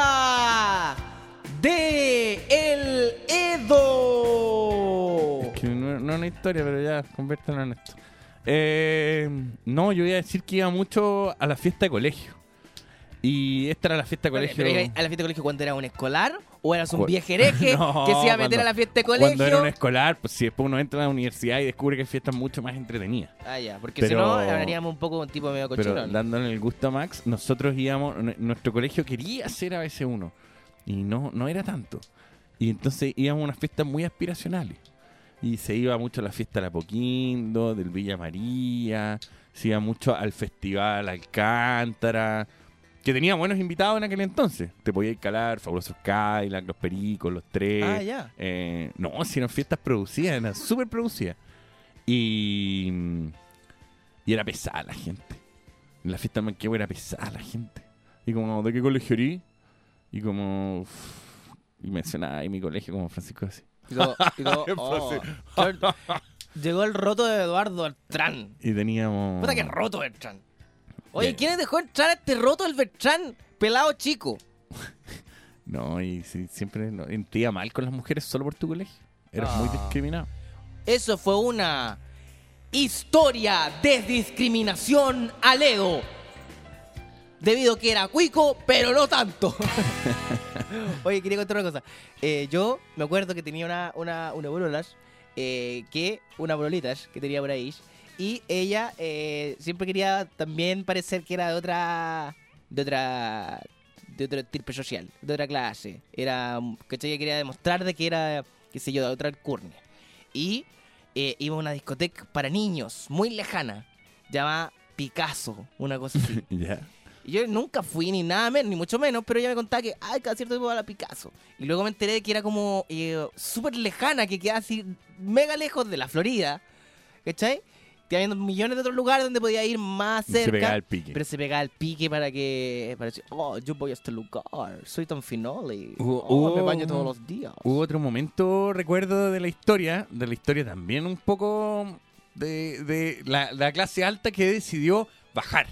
de el Edo. Que no, no es una historia, pero ya, conviértelo en esto. Eh, no, yo iba a decir que iba mucho a la fiesta de colegio. Y esta era la fiesta de colegio. Pero, ¿ibas ¿A la fiesta de colegio cuando eras un escolar? ¿O eras un Cu- viejo hereje *laughs* No, que se iba a meter cuando- a la fiesta de Cuando era colegio? un escolar, pues si después uno entra a la universidad y descubre que hay fiestas mucho más entretenidas. Ah, ya, porque Pero- si no, hablaríamos un poco un tipo medio Pero cochino. dándole el gusto a Max, nosotros íbamos, nuestro colegio quería ser ABC1 y no, no era tanto. Y entonces íbamos a unas fiestas muy aspiracionales. Y se iba mucho a la fiesta de la Poquindo, del Villa María, se iba mucho al Festival Alcántara, que tenía buenos invitados en aquel entonces. Te podía ir calar, Fabulosos Cadillac, Los Pericos, Los Tres. Ah, ya. Eh, no, si eran fiestas producidas, eran súper producidas. Y, y era pesada la gente. En la fiesta de Manquehue era pesada la gente. Y como, ¿de qué colegio erí? Y como... y mencionaba ahí mi colegio como Francisco así. Y todo- *laughs* y todo, oh. Llegó el roto de Eduardo Beltrán. Y teníamos... Puta que roto Beltrán. Oye, Bien. ¿quiénes dejó entrar a este roto del Beltrán? Pelado chico. *laughs* No, y sí, siempre no, y te iba mal con las mujeres solo por tu colegio. Eras muy Ah. discriminado. Eso fue una historia de discriminación a Leo. Debido que era cuico, pero no tanto. *laughs* Oye, quería contar una cosa. Eh, yo me acuerdo que tenía una, una, una bololas, eh, que, una bololitas que tenía por ahí. Y ella eh, siempre quería también parecer que era de otra. de otra. de otro tipo social, de otra clase. Era. ¿cachai? Ella quería demostrar de que era, qué sé yo, de otra alcurnia. Y eh, iba a una discoteca para niños, muy lejana, llamada Picasso, una cosa así. *laughs* Ya. Y yo nunca fui ni nada menos, ni mucho menos, pero ella me contaba que, ay, cada cierto tiempo va a la Picasso. Y luego me enteré de que era como eh, súper lejana, que quedaba así mega lejos de la Florida, ¿cachai? Que habiendo millones de otros lugares donde podía ir más Y se cerca. pegaba el pique. Pero se pegaba el pique para que, para decir, oh, yo voy a este lugar, soy tan finoli, Hubo- oh, me baño todos los días. Hubo otro momento, recuerdo, de la historia, de la historia también un poco de, de la, la clase alta que decidió bajar.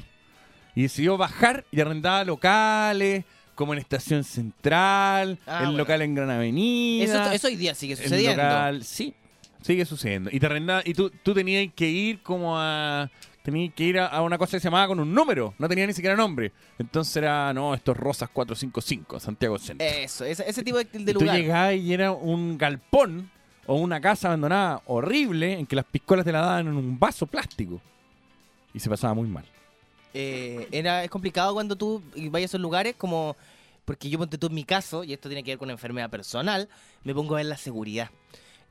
Y decidió bajar y arrendaba locales, como en Estación Central, Ah, el bueno. local en Gran Avenida. Eso, eso hoy día sigue el sucediendo. local, sí, sigue sucediendo. Y te arrendaba, y tú, tú tenías que ir como a... Tenías que ir a, a una cosa que se llamaba con un número, no tenía ni siquiera nombre. Entonces era, no, estos Rosas 455, Santiago Centro. Eso, ese, ese tipo de, de Y tú lugar. llegabas y era un galpón o una casa abandonada horrible en que las piscolas te la daban en un vaso plástico. Y se pasaba muy mal. Eh, era, es complicado cuando tú vayas a esos lugares como... Porque yo ponte tú en mi caso, y esto tiene que ver con una enfermedad personal, me pongo a ver la seguridad.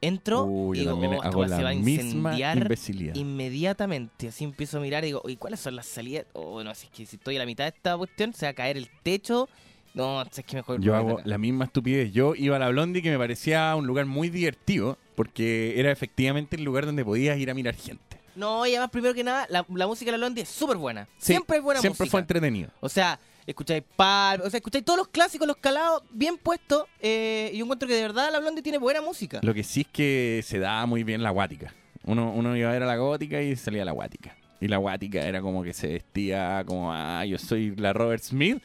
Entro Uy, y digo, "Oh, hago weá se va la a misma incendiar imbecilidad. inmediatamente. Así empiezo a mirar y digo, ¿y cuáles son las salidas? O bueno, si es que si estoy a la mitad de esta cuestión, se va a caer el techo No, es que mejor. Yo no, hago acá. la misma estupidez. Yo iba a la Blondie que me parecía un lugar muy divertido porque era efectivamente el lugar donde podías ir a mirar gente. No, y además, primero que nada, la, la música de la Blondie es súper buena. Sí, siempre es buena Siempre música. fue entretenido. O sea, escucháis Pulp, o sea, escucháis todos los clásicos, los calados, bien puestos. eh, y yo encuentro que de verdad la Blondie tiene buena música. Lo que sí es que se daba muy bien la guática. Uno, uno iba a ver a la gótica y salía la guática. Y la guática era como que se vestía como, ah, yo soy la Robert Smith.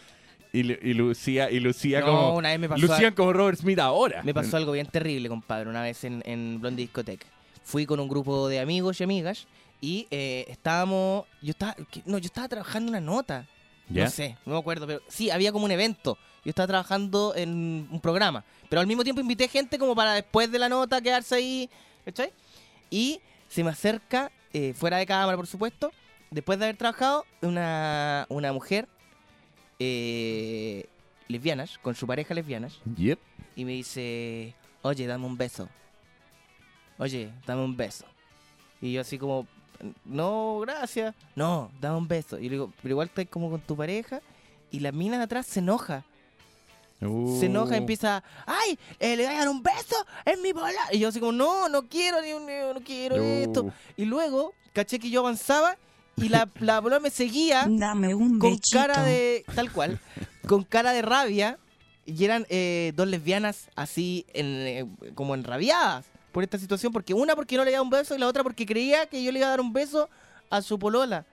Y, lu- y lucía, y lucía No, como. una vez me pasó lucían como Robert Smith ahora. Me pasó algo bien terrible, compadre, una vez en, en Blondie Discoteca. Fui con un grupo de amigos y amigas y eh, estábamos... Yo estaba... No, yo estaba trabajando una nota. ¿Ya? No sé, no me acuerdo, pero sí, había como un evento. Yo estaba trabajando en un programa. Pero al mismo tiempo invité gente como para después de la nota quedarse ahí. ¿Cachai? Y se me acerca, eh, fuera de cámara, por supuesto, después de haber trabajado, una, una mujer eh, lesbianas, con su pareja lesbianas, Yep. y me dice, oye, dame un beso. Oye, dame un beso. Y yo así como, no, gracias. No, dame un beso. Y le digo, pero igual estás como con tu pareja. Y la mina de atrás se enoja. Se enoja y Uh. empieza, ¡ay! eh, ¿Le voy a dar un beso? ¡Es mi bola! Y yo así como, no, no quiero, ni un- no quiero esto. Uh. Y luego, caché que yo avanzaba y la, *laughs* la bola me seguía Dame un con bechito. cara de tal cual con cara de rabia y eran eh, dos lesbianas así en, eh, como enrabiadas por esta situación porque una porque no le daba un beso y la otra porque creía que yo le iba a dar un beso a su polola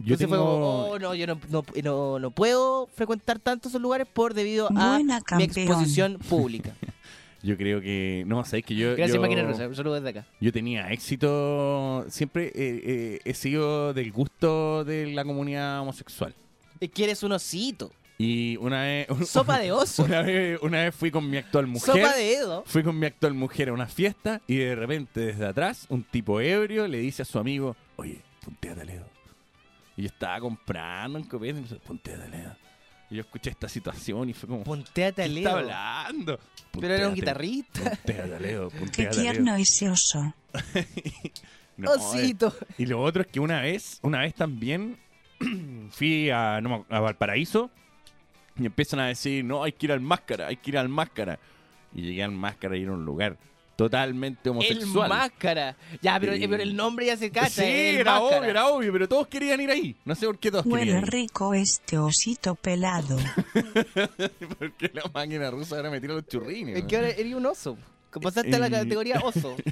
Yo entonces fue como oh no yo no, no, no, no puedo frecuentar tanto esos lugares por debido a mi exposición pública *laughs* Yo creo que. No, sabéis que yo. gracias yo, máquina rusa saludos desde acá Yo tenía éxito. Siempre eh, eh, he sido del gusto de la comunidad homosexual. es que eres un osito Y una vez. *laughs* sopa de oso Una vez, una vez fui con mi actual mujer. sopa de dedo Fui con mi actual mujer a una fiesta y de repente desde atrás un tipo ebrio le dice a su amigo, oye, punteate al dedo. Y yo estaba comprando un copete y me dice, punteate al dedo. Y yo escuché esta situación y fue como, ponteate ¿qué al está dedo hablando? pero era un Punteate, guitarrista Punteate al dedo, Qué punteate tierno ese oso. *laughs* No, eh, osito Y lo otro es que una vez, una vez también *clears throat* fui a, no a Valparaíso y empiezan a decir, no, hay que ir al máscara, hay que ir al máscara. Y llegué al máscara y era un lugar totalmente El homosexual. máscara. Ya, pero, el nombre ya se cacha. sí, el era máscara. obvio, era obvio, pero todos querían ir ahí. No sé por qué todos Huele querían ir. rico este osito pelado. *laughs* Porque la máquina rusa ahora me tira los churrines. Es que ahora eres un oso. Que Pasaste a la categoría oso. *laughs*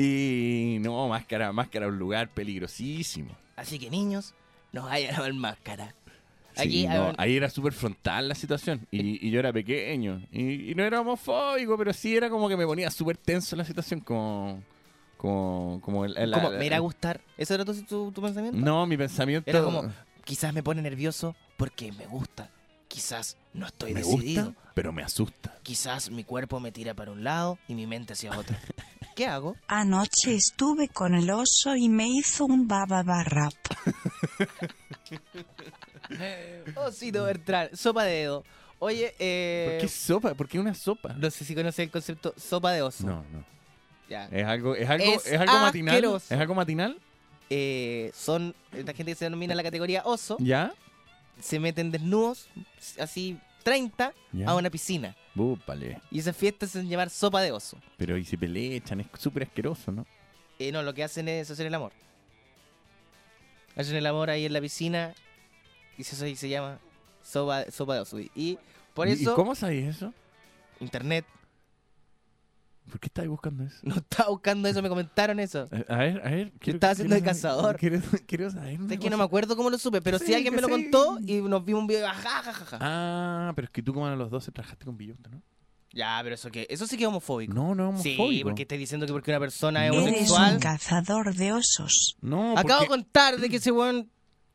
Y no, máscara, máscara, un lugar peligrosísimo. Así que niños, no vayan a ver máscara. Sí, Aquí no, ahí era súper frontal la situación. Y, y yo era pequeño. Y, y no era homofóbico, pero sí era como que me ponía súper tenso la situación. Como. Como. como el- el- como, el- me irá a gustar. ¿Eso era tu, tu- tu pensamiento? No, mi pensamiento. Era como, quizás me pone nervioso porque me gusta. Quizás no estoy me decidido. gusta, pero me asusta. Quizás mi cuerpo me tira para un lado y mi mente hacia otro. *laughs* ¿Qué hago? Anoche estuve con el oso y me hizo un bababarrap. *laughs* *laughs* Osito Bertrán, sopa de dedo. Oye, eh, ¿Por qué sopa? ¿Por qué una sopa? no sé si conoces el concepto sopa de oso. No, no. Ya. Es algo, es algo, Es es, algo matinal. asqueroso. ¿Es algo matinal? Eh, son la gente que se denomina la categoría oso. ¿Ya? se meten desnudos, así 30, Ya. a una piscina. Búpale. Y esas fiestas se hacen llamar sopa de oso. Pero y si pelechan, es súper asqueroso, ¿no? Eh, no, lo que hacen es hacer el amor. Hacen el amor ahí en la piscina y eso ahí se llama sopa, sopa de oso. Y por ¿Y- eso, ¿Y cómo sabéis eso? internet ¿Por qué estáis buscando eso? no estaba buscando eso, me comentaron eso. A a ver, a ver. estaba haciendo de saber- cazador. Quiero, quiero saber. Es que no me acuerdo cómo lo supe, pero si Sí, alguien me lo sí. contó y nos vimos un video, ajá, ajá, ajá. Ah, pero es que tú como a los 12 trabajaste con Villota, ¿no? Ya, pero eso que eso sí que es homofóbico. No, no es sí, homofóbico. porque estás diciendo que porque una persona es No. Eres homosexual. un cazador de osos. No, Acabo de porque- contar de que ese weón.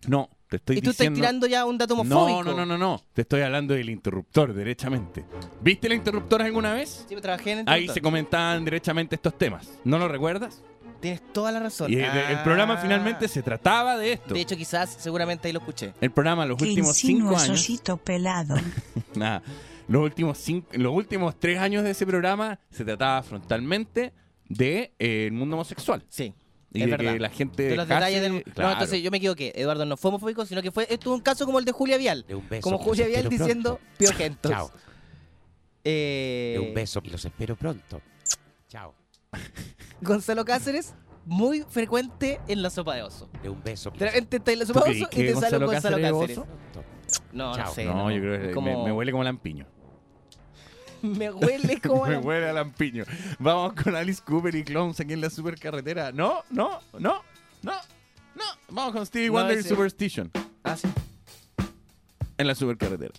No, te estoy Y tú diciendo... estás tirando ya un dato no, homofóbico. no, no, no, no. Te estoy hablando del interruptor, derechamente. ¿Viste el interruptor alguna vez? Sí, pero trabajé en el Ahí se comentaban derechamente estos temas. ¿No lo recuerdas? Tienes toda la razón. Y el, el Ah. programa finalmente se trataba de esto. De hecho, quizás, seguramente ahí lo escuché. el programa los últimos cinco años... pelado. *laughs* Nada. Los últimos cinco, los últimos tres años de ese programa se trataba frontalmente de eh, el mundo homosexual. Sí. Y Es de verdad. que la gente De los detalles del... claro. No, entonces yo me equivoqué. Eduardo no fue homofóbico, sino que fue esto es un caso como el de Julia Vial. De un beso. Como Julia Vial diciendo pronto. piojentos. Chao. Eh, De un beso que los espero pronto. Chao. *laughs* Gonzalo Cáceres, muy frecuente en la sopa de oso. De un beso De repente está en la ¿Tú sopa de oso y que te sale un Gonzalo Gonzalo Cáceres es Cáceres. oso? pronto. No, no sé. No, yo creo que Es me- me, como- huele como lampiño. *laughs* me huele como... me huele a lampiño. Vamos con Alice Cooper y Clones aquí en la supercarretera. No, no, no, no, no. Vamos con Stevie No, Wonder y Superstition Ah, sí. en la supercarretera.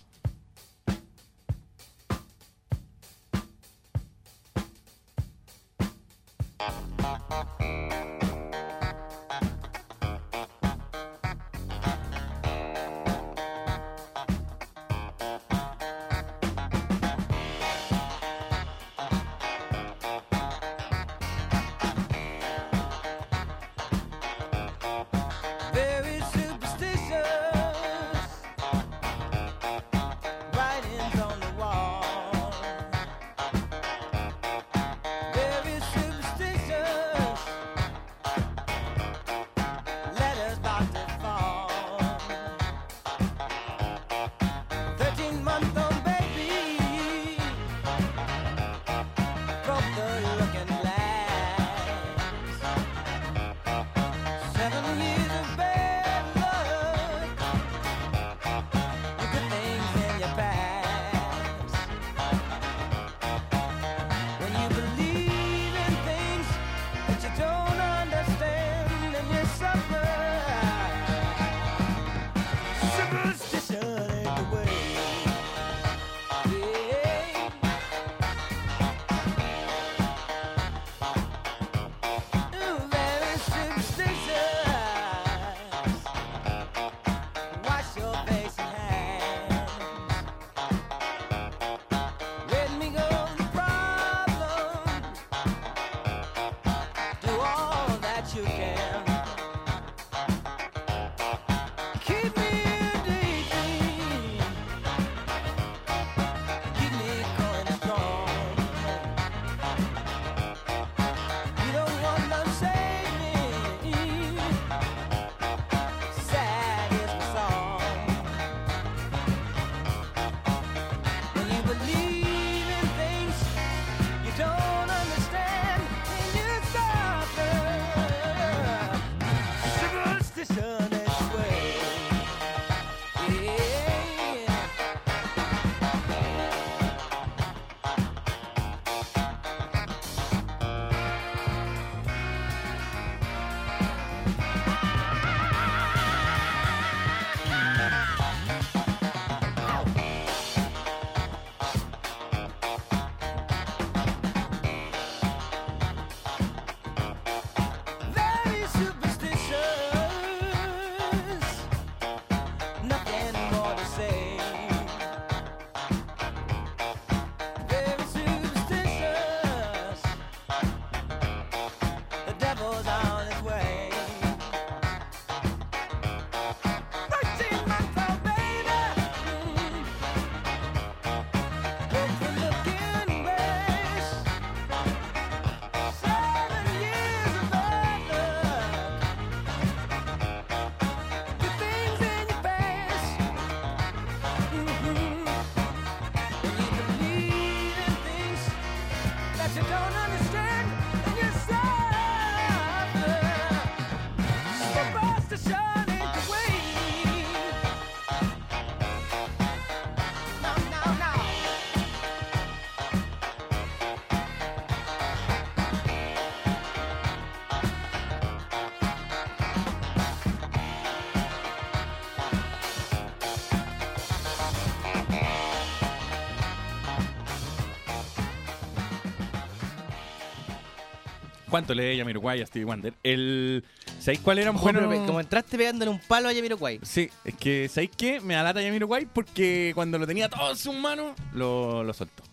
¿Cuánto le de Jamiroquai a Stevie Wonder? El... ¿Sabéis cuál era un Ojo, bueno? como entraste pegándole un palo a Yamiroquai. Sí, es que ¿sabéis qué? Me da lata Jamiroquai porque cuando lo tenía todo en sus manos, lo, lo soltó.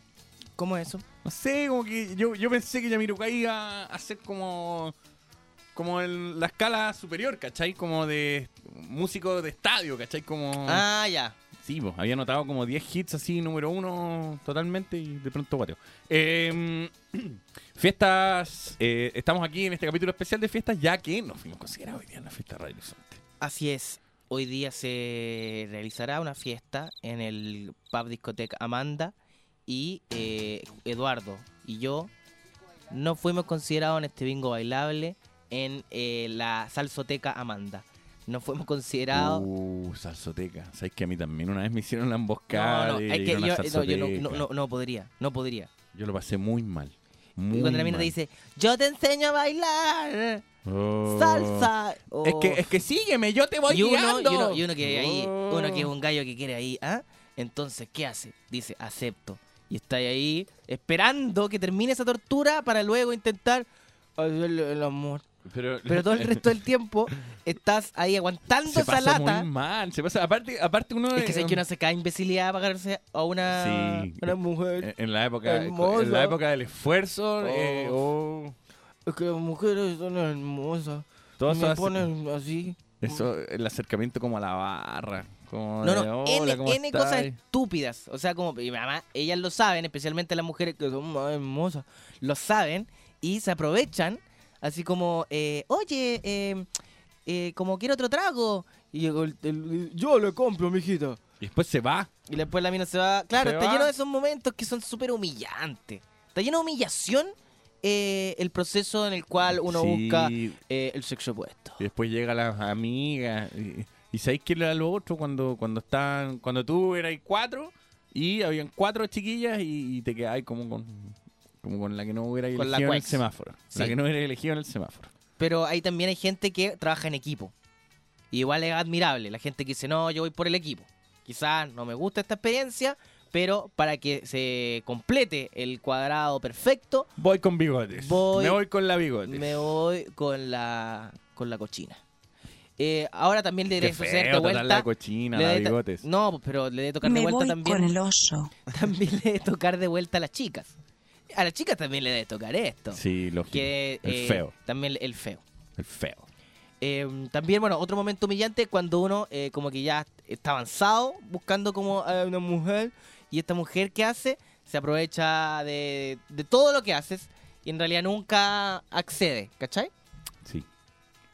¿Cómo es eso? No sé, como que yo, yo pensé que Jamiroquai iba a ser como como el- la escala superior, ¿cachai? Como de músico de estadio, ¿cachai? Como Ah, ya. Había anotado como 10 hits así, número uno totalmente, y de pronto guateo. Eh, *clears throat* fiestas, eh, estamos aquí en este capítulo especial de fiestas, ya que nos fuimos considerados hoy día en la fiesta de Radio. Así es. Hoy día se realizará una fiesta en el pub discoteca Amanda y eh, Eduardo y yo no fuimos considerados en este bingo bailable en eh, la salsoteca Amanda. No fuimos considerados. Uh, salsoteca. ¿Sabes que a mí también una vez me hicieron la emboscada? no, no, es que yo, no, yo no- podría, no podría. Yo lo pasé muy mal. Muy Y cuando la mina te dice, yo te enseño a bailar Oh. salsa. Es que, oh. es que sígueme, yo te voy y uno, y guiando. uno, y uno que ahí, Oh. uno que es un gallo que quiere ahí, ¿ah? Entonces, ¿qué hace? Dice, acepto. Y está ahí esperando que termine esa tortura para luego intentar hacerle el amor. Pero, *laughs* Pero todo el resto del tiempo estás ahí aguantando se esa pasa lata. muy mal. Se pasa, aparte, aparte uno Es que sé que uno hace cada imbecilidad para pagarse a una, Sí. una mujer. en, en la época, Hermosa. en la época del esfuerzo, eh, oh, Es que las mujeres son hermosas. todo me ponen así. eso, el acercamiento como a la barra. Como No, de, no, "Hola, N, ¿cómo N cosas estás?" estúpidas. O sea, como mi mamá, ellas lo saben, especialmente las mujeres que son más hermosas, lo saben y se aprovechan, así como, eh, oye, eh, eh, como quiero otro trago. Y llegó el- el- yo le compro, mijita. Y después se va. Y después la mina se va. Claro, Se está va. lleno de esos momentos que son súper humillantes. Está lleno de humillación eh, el proceso en el cual uno Sí, busca eh, el sexo opuesto. Y después llega las amigas. Y, y ¿sabéis qué era lo otro? Cuando, cuando están, cuando tú eras cuatro y habían cuatro chiquillas y, y te quedabas como con, como con la que no hubiera la elegido en el semáforo. La Sí. que no hubiera elegido en el semáforo. Pero ahí también hay gente que trabaja en equipo. Y igual es admirable. La gente que dice, no, yo voy por el equipo. Quizás no me gusta esta experiencia, pero para que se complete el cuadrado perfecto, Voy con bigotes. Voy- Me voy con la bigotes. me voy con la, con la cochina. Eh, ahora también le debe suceder feo de la vuelta. cochina, le la ta- bigotes. No, pero le debe tocar de Me vuelta voy también. con el oso. *laughs* También le debe tocar de vuelta a las chicas. A las chicas también le debe tocar esto. Sí, lógico. Que, el eh, feo. También el feo. El feo. Eh, también, bueno, otro momento humillante cuando uno eh, como que ya está avanzado buscando como a una mujer y esta mujer que hace se aprovecha de, de todo lo que haces y en realidad nunca accede, ¿cachai? Sí.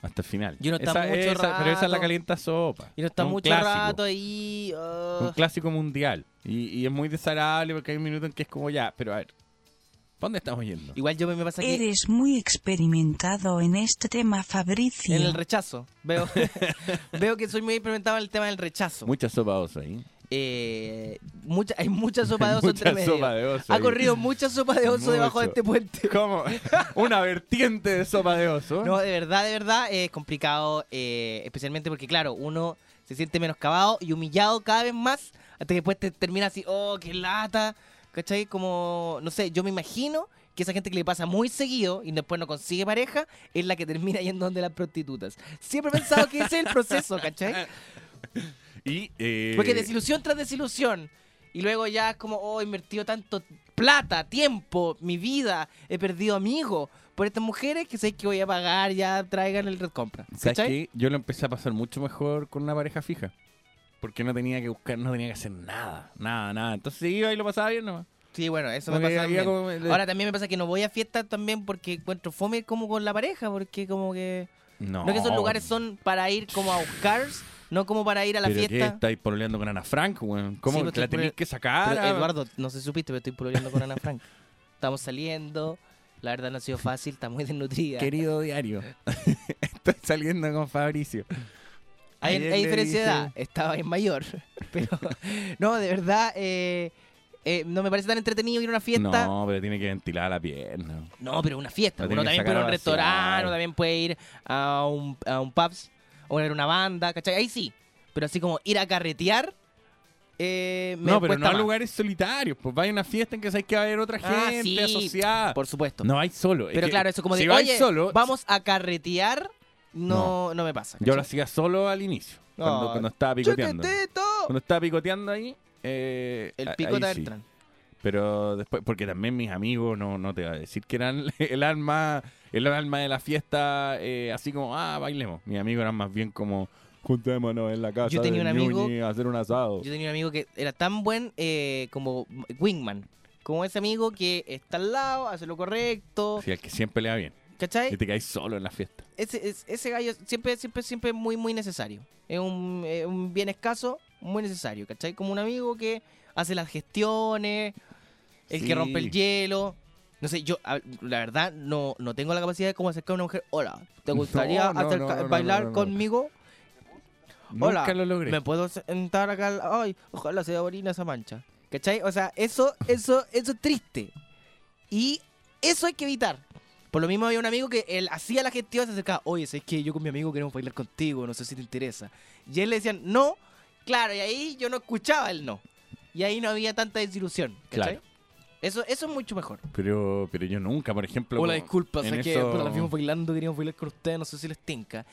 Hasta el final. Y uno está Esa- mucho esa- Pero esa es la calienta sopa. Y no está mucho clásico. rato ahí. ah. Un clásico mundial. Y, y es muy desagradable porque hay un minuto en que es como ya, pero a ver. ¿Pa' dónde estamos yendo? Igual yo me, pasa que Eres muy experimentado en este tema, Fabricio. en el rechazo. Veo, *laughs* veo que soy muy implementado en el tema del rechazo. Mucha sopa de oso ahí. Eh, mucha, hay mucha sopa de *laughs* oso Mucha entre medio. sopa de oso Ha ahí. corrido mucha sopa de oso debajo de este puente. ¿Cómo? *laughs* Una vertiente de sopa de oso. No, de verdad, de verdad, es complicado, eh, especialmente porque, claro, uno se siente menoscabado y humillado cada vez más, hasta que después te termina así, oh, qué lata, ¿cachai? Como, no sé, yo me imagino que esa gente que le pasa muy seguido y después no consigue pareja es la que termina yendo donde las prostitutas. Siempre he pensado que ese es el proceso, ¿cachai? *laughs* Y, eh, Porque desilusión tras desilusión. Y luego ya es como, oh, he invertido tanto plata, tiempo, mi vida, he perdido amigos por estas mujeres que sé que voy a pagar, ya traigan el red compra. ¿Sabes ¿Cachai? qué? Yo lo empecé a pasar mucho mejor con una pareja fija. Porque no tenía que buscar, no tenía que hacer nada. Nada, nada. Entonces iba y lo pasaba bien nomás. Sí, bueno, eso me pasa también. como- Ahora también me pasa que no voy a fiestas también porque encuentro fome como con la pareja, porque como que... No. No, que esos lugares son para ir como a buscar, no como para ir a la ¿Pero qué? fiesta. ¿Estáis pololeando con Ana Frank, weón? ¿Cómo Sí, pues que la estoy tenéis que sacar? Pero, Eduardo, no sé si supiste, pero estoy pololeando con Ana Frank. *laughs* Estamos saliendo, la verdad no ha sido fácil, está muy desnutrida. Querido diario. *laughs* Estoy saliendo con Fabricio. Hay, diferencia de edad, estaba bien mayor. *laughs* Pero, *laughs* no, de verdad, eh, eh, no me parece tan entretenido ir a una fiesta. No, pero tiene que ventilar la pierna. No, pero una fiesta. La Uno también puede ir a un restaurante, uno también puede ir a un, a un pubs, o a una banda, ¿cachai? Ahí sí. Pero así como ir a carretear, eh, me no, pero no a lugares solitarios. Pues vaya a una fiesta en que sabes que va a haber otra Ah, gente sí, asociada. Por supuesto. No hay solo. Es pero que claro, eso como si de, vais oye, solo, vamos a carretear, no, no. me pasa. Yo lo hacía solo al inicio. Cuando, cuando estaba picoteando. ¡Chiquitito! Cuando estaba picoteando ahí. eh, El a- pico ahí de sí. Bertrand. Pero después, porque también mis amigos, no, no te voy a decir que eran *laughs* el alma, el alma de la fiesta, eh, así como, ah, bailemos. Mis amigos eran más bien como, Juntémonos en la casa Yo tenía un amigo- Ñuñi a hacer un asado. Yo tenía un amigo que era tan buen eh, como wingman. Como ese amigo que está al lado, hace lo correcto. Sí, al que siempre le va bien. ¿Cachai? Y te caes solo en la fiesta. ese, es- ese gallo siempre, siempre, siempre muy, muy necesario. Es un, un bien escaso, muy necesario, ¿cachai? Como un amigo que hace las gestiones, el Sí. que rompe el hielo. No sé, yo, la verdad, no, no tengo la capacidad de como acercar a una mujer. Hola, ¿te *laughs* gustaría No, bailar conmigo? Nunca Hola, lo logré. ¿Me puedo sentar acá? Ay, ojalá sea orina esa mancha. ¿Cachai? O sea, eso, eso, eso es triste. Y eso hay que evitar. Por lo mismo había un amigo que él hacía la gestión, se acercaba, oye, es que yo con mi amigo queremos bailar contigo, no sé si te interesa. Y él le decían, no, claro, y ahí yo no escuchaba el no. Y ahí no había tanta desilusión. ¿cachai? Claro. Eso, eso es mucho mejor. Pero, pero yo nunca, por ejemplo. Hola, disculpa, sé que eso- la fuimos bailando, queríamos bailar con ustedes, no sé si les tinca.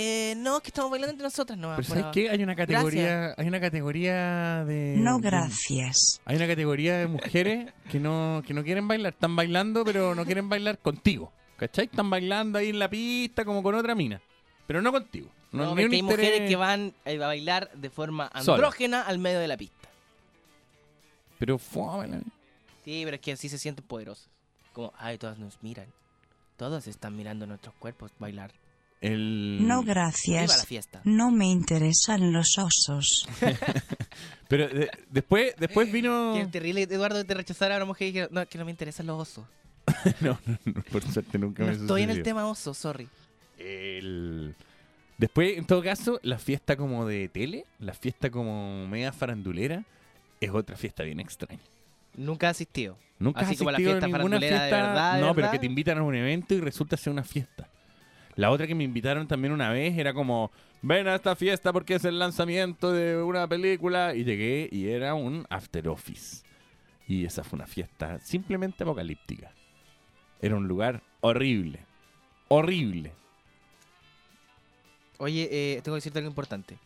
Eh, no, es que estamos bailando entre nosotras, no. Pero ¿sabes qué? Hay una categoría, Gracias. hay una categoría de No gracias. hay una categoría de mujeres que no que no quieren bailar, están bailando pero no quieren bailar contigo. ¿Cachai? Están bailando ahí en la pista como con otra mina, pero no contigo. No, No, es un que hay interés- mujeres que van eh, a bailar de forma Sola. andrógena al medio de la pista. Pero fue Sí, pero es que así se sienten poderosas. Como, ay, todas nos miran. Todos están mirando nuestros cuerpos bailar. El No la gracias. fiesta. No me interesan los osos. *laughs* Pero de- después después vino *laughs* Qué terrible, Eduardo, te rechazara a una mujer y dijera, no, que no me interesan los osos. *laughs* no, no, no, por suerte nunca No me estoy en el tema oso, sorry. El- Después, en todo caso, la fiesta como de tele, la fiesta como media farandulera, es otra fiesta bien extraña. Nunca he asistido. Nunca Así has como la asistido a fiesta ninguna farandulera de fiesta, verdad, de no, pero que te invitan a un evento y resulta ser una fiesta. La otra que me invitaron también una vez era como, ven a esta fiesta porque es el lanzamiento de una película. Y llegué y era un after office. Y esa fue una fiesta simplemente apocalíptica. Era un lugar horrible. Horrible. Oye, eh, tengo que decirte algo importante.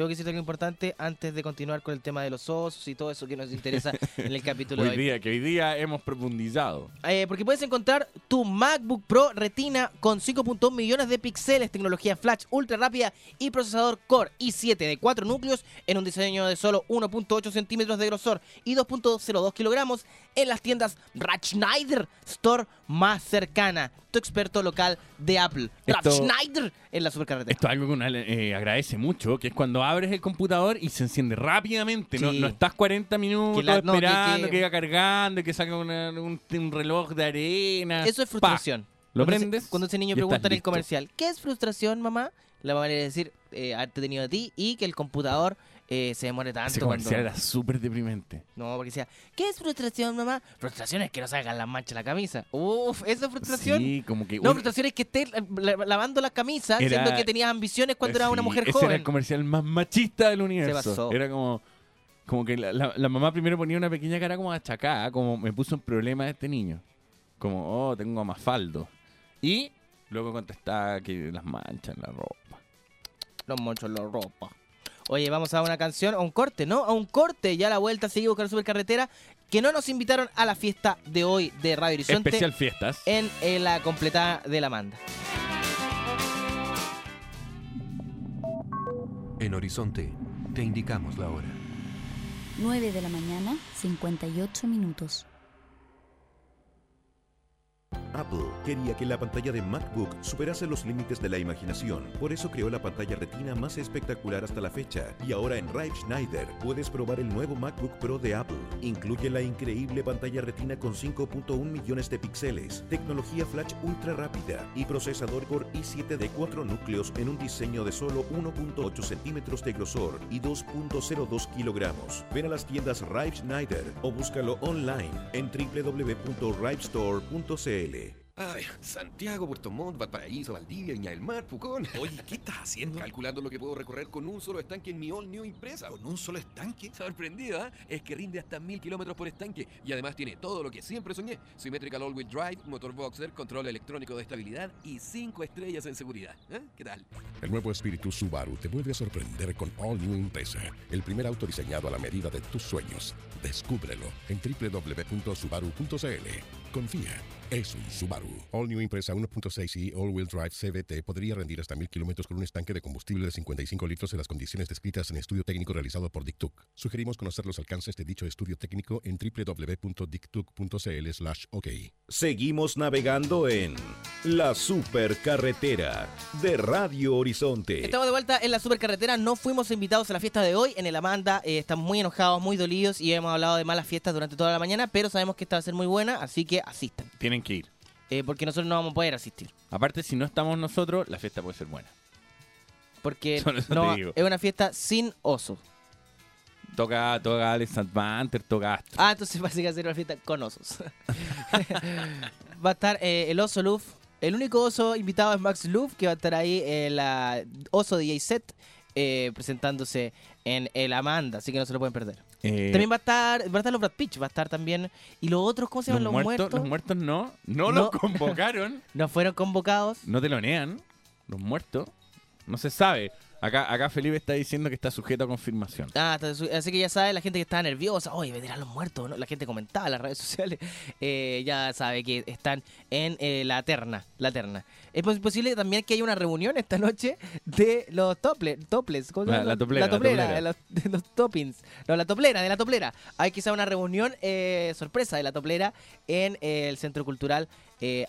Tengo que decirte algo importante antes de continuar con el tema de los osos y todo eso que nos interesa *laughs* en el capítulo de Hoy hoy. día, que hoy día hemos profundizado. Eh, porque puedes encontrar tu MacBook Pro Retina con 5.1 millones de píxeles, tecnología flash ultra rápida y procesador Core i7 de 4 núcleos en un diseño de solo 1.8 centímetros de grosor y 2.02 kilogramos en las tiendas Ratschneider Store más cercana. Tu experto local de Apple. Esto- Ratschneider en la supercarretera. Esto es algo que uno eh, agradece mucho, que es cuando abres el computador y se enciende rápidamente. No, Sí. no estás 40 minutos la- no, que- esperando que, que- vaya cargando, que una- un, un reloj de arena. Eso es Pa. frustración. Lo Cuando prendes. Cuando ese niño pregunta en el comercial, ¿qué es frustración, mamá? La mamá le va a decir, eh, haberte tenido a ti y que el computador eh, se demore tanto. Ese cuando- comercial era súper deprimente. No, porque decía, ¿qué es frustración, mamá? Frustración es que no salgan las manchas de la camisa. Uf, ¿eso es frustración? Sí, como que. No, un- frustración es que estés la- lavando las camisas, Era- siendo que tenías ambiciones cuando eras una Sí, mujer ese era joven. el comercial más machista del universo. pasó. Era como. Como que la, la- la mamá primero ponía una pequeña cara como achacada, como me puso un problema este niño. Como, oh, tengo mafaldo. Y luego contestaba que las manchas en la ropa. Los monchos, la ropa. Oye, vamos a una canción, a un corte, ¿no? A un corte, ya a la vuelta seguimos con la supercarretera, que no nos invitaron a la fiesta de hoy de Radio Horizonte Especial fiestas. en, eh, la completada de la Manda. En Horizonte, te indicamos la hora. 9 de la mañana, 58 minutos. Apple quería que la pantalla de MacBook superase los límites de la imaginación. Por eso creó la pantalla retina más espectacular hasta la fecha. Y ahora en Rive Schneider puedes probar el nuevo MacBook Pro de Apple. Incluye la increíble pantalla retina con 5.1 millones de píxeles, tecnología flash ultra rápida y procesador Core i7 de 4 núcleos en un diseño de solo 1.8 centímetros de grosor y 2.02 kilogramos. Ven a las tiendas Rive Schneider o búscalo online en www.rivestore.cl. Ay, Santiago, Puerto Montt, Valparaíso, Valdivia, Viña del Mar, Pucón. *laughs* Oye, ¿qué estás haciendo? Calculando lo que puedo recorrer con un solo estanque en mi All New Impresa. ¿Con un solo estanque? Sorprendido, ¿ah? Es que rinde hasta mil kilómetros por estanque y además tiene todo lo que siempre soñé: Symmetrical All-Wheel Drive, motor boxer, control electrónico de estabilidad y cinco estrellas en seguridad. ¿Eh? ¿Qué tal? El nuevo espíritu Subaru te vuelve a sorprender con All New Impresa, el primer auto diseñado a la medida de tus sueños. Descúbrelo en www.subaru.cl. Confía, es un Subaru. All New Impresa 1.6 y All Wheel Drive CVT podría rendir hasta 1000 kilómetros con un estanque de combustible de 55 litros en las condiciones descritas en estudio técnico realizado por Dictuc. Sugerimos conocer los alcances de dicho estudio técnico en www.dictuc.cl/ok. Seguimos navegando en la supercarretera de Radio Horizonte. Estamos de vuelta en la supercarretera. No fuimos invitados a la fiesta de hoy en el Amanda. Eh, estamos muy enojados, muy dolidos y hemos hablado de malas fiestas durante toda la mañana, pero sabemos que esta va a ser muy buena, así que asistan. Tienen que ir. Eh, porque nosotros no vamos a poder asistir. Aparte, si no estamos nosotros, la fiesta puede ser buena. Porque *laughs* no, es una fiesta sin oso. Toca, toca Alex Advanter, toca Astro. Ah, entonces *laughs* parece que va a ser una fiesta con osos. *laughs* va a estar eh, el oso Luff. El único oso invitado es Max Luff, que va a estar ahí en la oso DJ set eh, presentándose en el Amanda, así que no se lo pueden perder. Eh, También va a estar, va a estar los Brad Pitch, va a estar también. Y los otros, ¿cómo se los, llaman? Los, muertos, muertos. los muertos no. No, No. los convocaron. *laughs* No fueron convocados. No telonean. Los muertos. No se sabe. Acá, acá Felipe está diciendo que está sujeto a confirmación. Ah, está así que ya sabe, la gente que estaba nerviosa, oye, vendrán los muertos, ¿no? La gente comentaba en las redes *laughs* sociales, eh, ya sabe que están en eh, la terna, la terna. Es pos- posible también que haya una reunión esta noche de los tople, toples, ¿cómo se La- llama? la toplera, la la toplera, toplera. de los, de los toppings, no, la toplera, de la toplera. Hay quizá una reunión eh, sorpresa de la toplera en eh, el Centro Cultural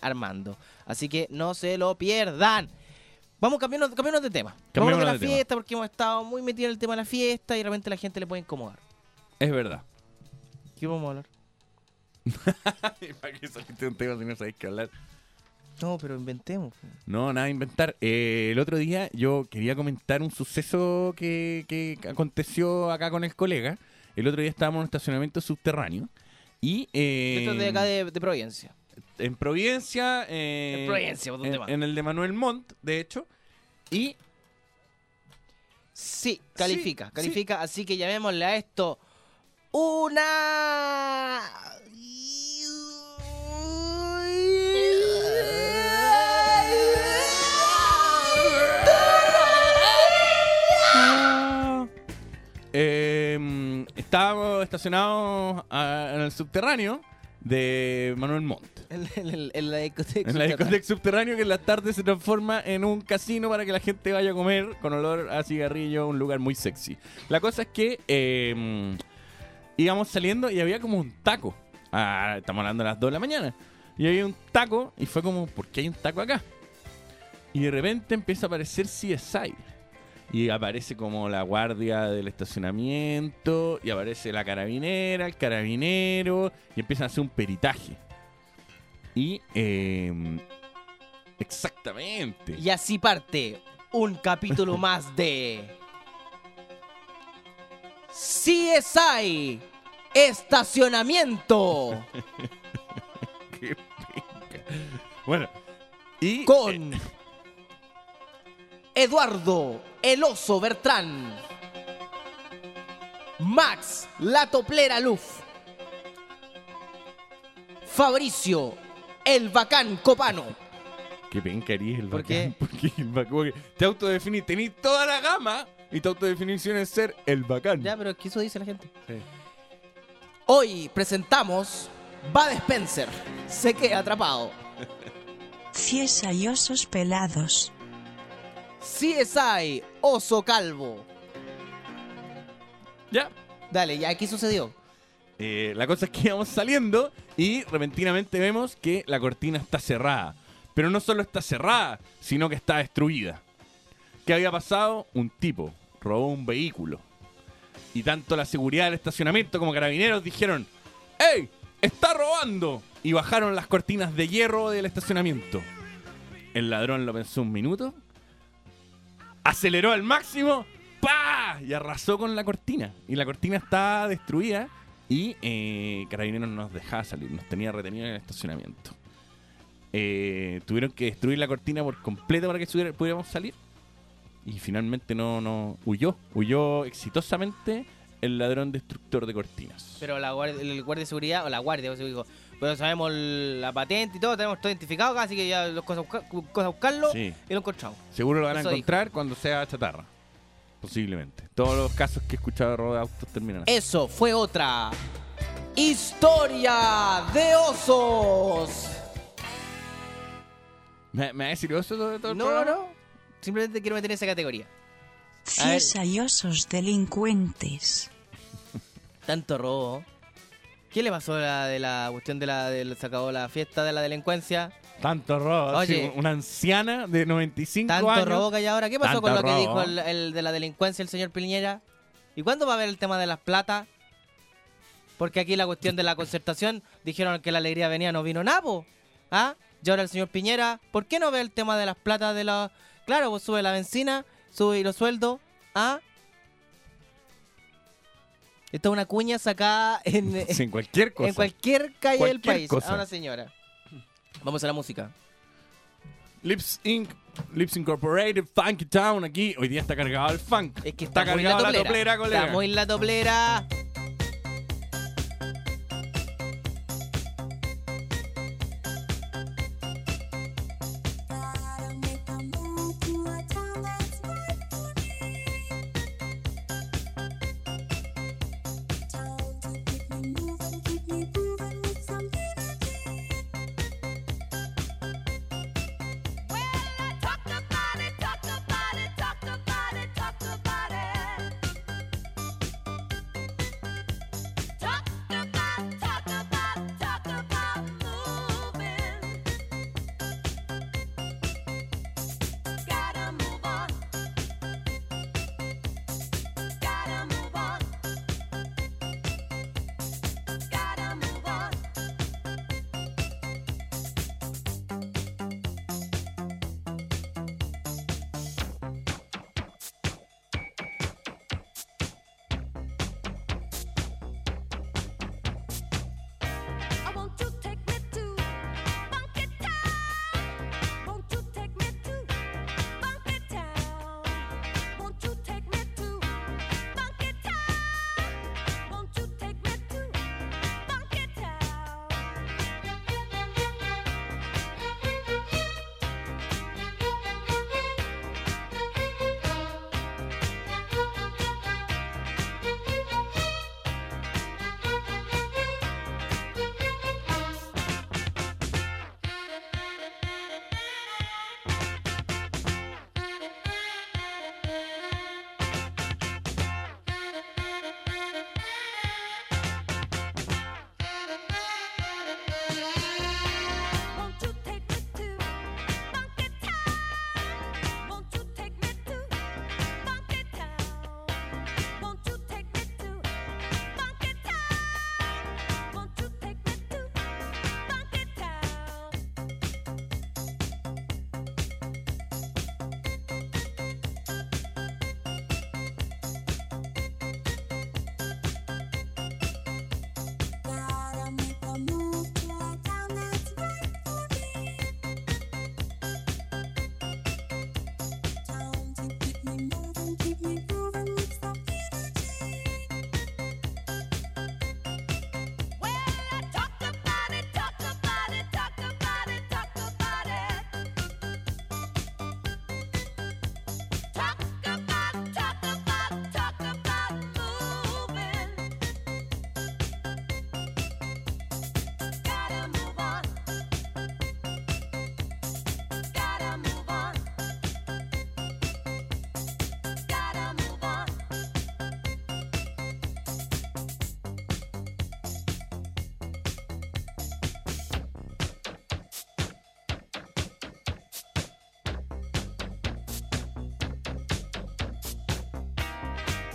Armando. Así que no se lo pierdan. Vamos cambiando, cambiarnos de tema. Vamos de la de tema. fiesta porque hemos estado muy metidos en el tema de la fiesta y realmente la gente le puede incomodar. Es verdad. ¿Qué vamos a hablar? *laughs* ¿Para qué saliste un tema si no sabéis qué hablar? No, pero inventemos. No, nada inventar. Eh, el otro día yo quería comentar un suceso que, que aconteció acá con el colega. El otro día estábamos en un estacionamiento subterráneo. Y eh, Esto es de acá de, de Providencia. en Providencia. eh, En Providencia, ¿por dónde en, en el de Manuel Montt, de hecho. Y Sí, califica, califica. Así que llamémosle a esto una... eh, estábamos estacionados en el subterráneo de Manuel Montt. En, la discoteca. En subterráneo que en la tarde se transforma en un casino para que la gente vaya a comer con olor a cigarrillo, un lugar muy sexy. La cosa es que eh, íbamos saliendo y había como un taco. Ah, estamos hablando de las 2 de la mañana. Y había un taco y fue como, ¿por qué hay un taco acá? Y de repente empieza a aparecer CSI. Y aparece como la guardia del estacionamiento, y aparece la carabinera, el carabinero, y empiezan a hacer un peritaje. Y eh, exactamente. Y así parte un capítulo *laughs* más de... CSI Estacionamiento *laughs* Qué penca. Bueno, y con Eduardo El Oso Bertrán, Max La Toplera Luf, Fabricio El Bacán Copano. qué penca eres el ¿Por bacán. qué? *laughs* Porque el bacán, porque te autodefinís, tenés toda la gama y tu autodefinición es ser el bacán. Ya, pero ¿qué eso dice la gente? Sí. Hoy presentamos Bud Spencer. Se queda atrapado. *laughs* Y osos pelados. CSI Oso Calvo. Ya. Dale, ya, ¿qué sucedió? Eh, la cosa es que *laughs* íbamos saliendo y repentinamente vemos que la cortina está cerrada. Pero no solo está cerrada, sino que está destruida. ¿Qué había pasado? Un tipo robó un vehículo. Y tanto la seguridad del estacionamiento como carabineros dijeron, ¡Ey! ¡Está robando! Y bajaron las cortinas de hierro del estacionamiento. El ladrón lo pensó un minuto, aceleró al máximo, ¡pa! Y arrasó con la cortina. Y la cortina está destruida y eh, Carabineros no nos dejaba salir, nos tenía retenido en el estacionamiento. Eh, tuvieron que destruir la cortina por completo para que subiera- pudiéramos salir. Y finalmente no, no huyó, huyó exitosamente el ladrón destructor de cortinas. Pero la guardia, el guardia de seguridad, o la guardia, pues, dijo, pero sabemos la patente y todo, tenemos todo identificado acá, así que ya los cosas, busca- cosas a buscarlo Sí. y lo encontramos. Seguro lo van a dijo. encontrar cuando sea chatarra. Posiblemente. Todos los casos que he escuchado de robo de autos terminan así. Eso fue otra historia de osos. ¿Me, me ha decir eso todo, todo el No, programa? no. Simplemente quiero meter en esa categoría. A ver. Ciesayosos delincuentes. *laughs* Tanto robo. ¿Qué le pasó a la de la cuestión de la del se acabó la fiesta de la delincuencia? Tanto robo. Oye. sí, una anciana de 95 Tanto años. robo que hay ahora. ¿Qué pasó Tanto con lo que dijo el, el de la delincuencia el señor Piñera? ¿Y cuándo va a haber el tema de las platas? Porque aquí la cuestión de la concertación dijeron que la alegría venía, no vino nabo. ¿Ah? Y ahora el señor Piñera, ¿por qué no ve el tema de las platas de la... Claro, pues sube la benzina, sube los sueldos. ¿Ah? Esta es una cuña sacada en, *laughs* Sin cualquier cosa. en cualquier calle del país. cosa. A una señora. Vamos a la música. Lips Inc. Lips Incorporated, Funky Town aquí. Hoy día está cargado el funk. Es que está, está muy la cargado la toplera. toplera, colega. Está muy la toplera.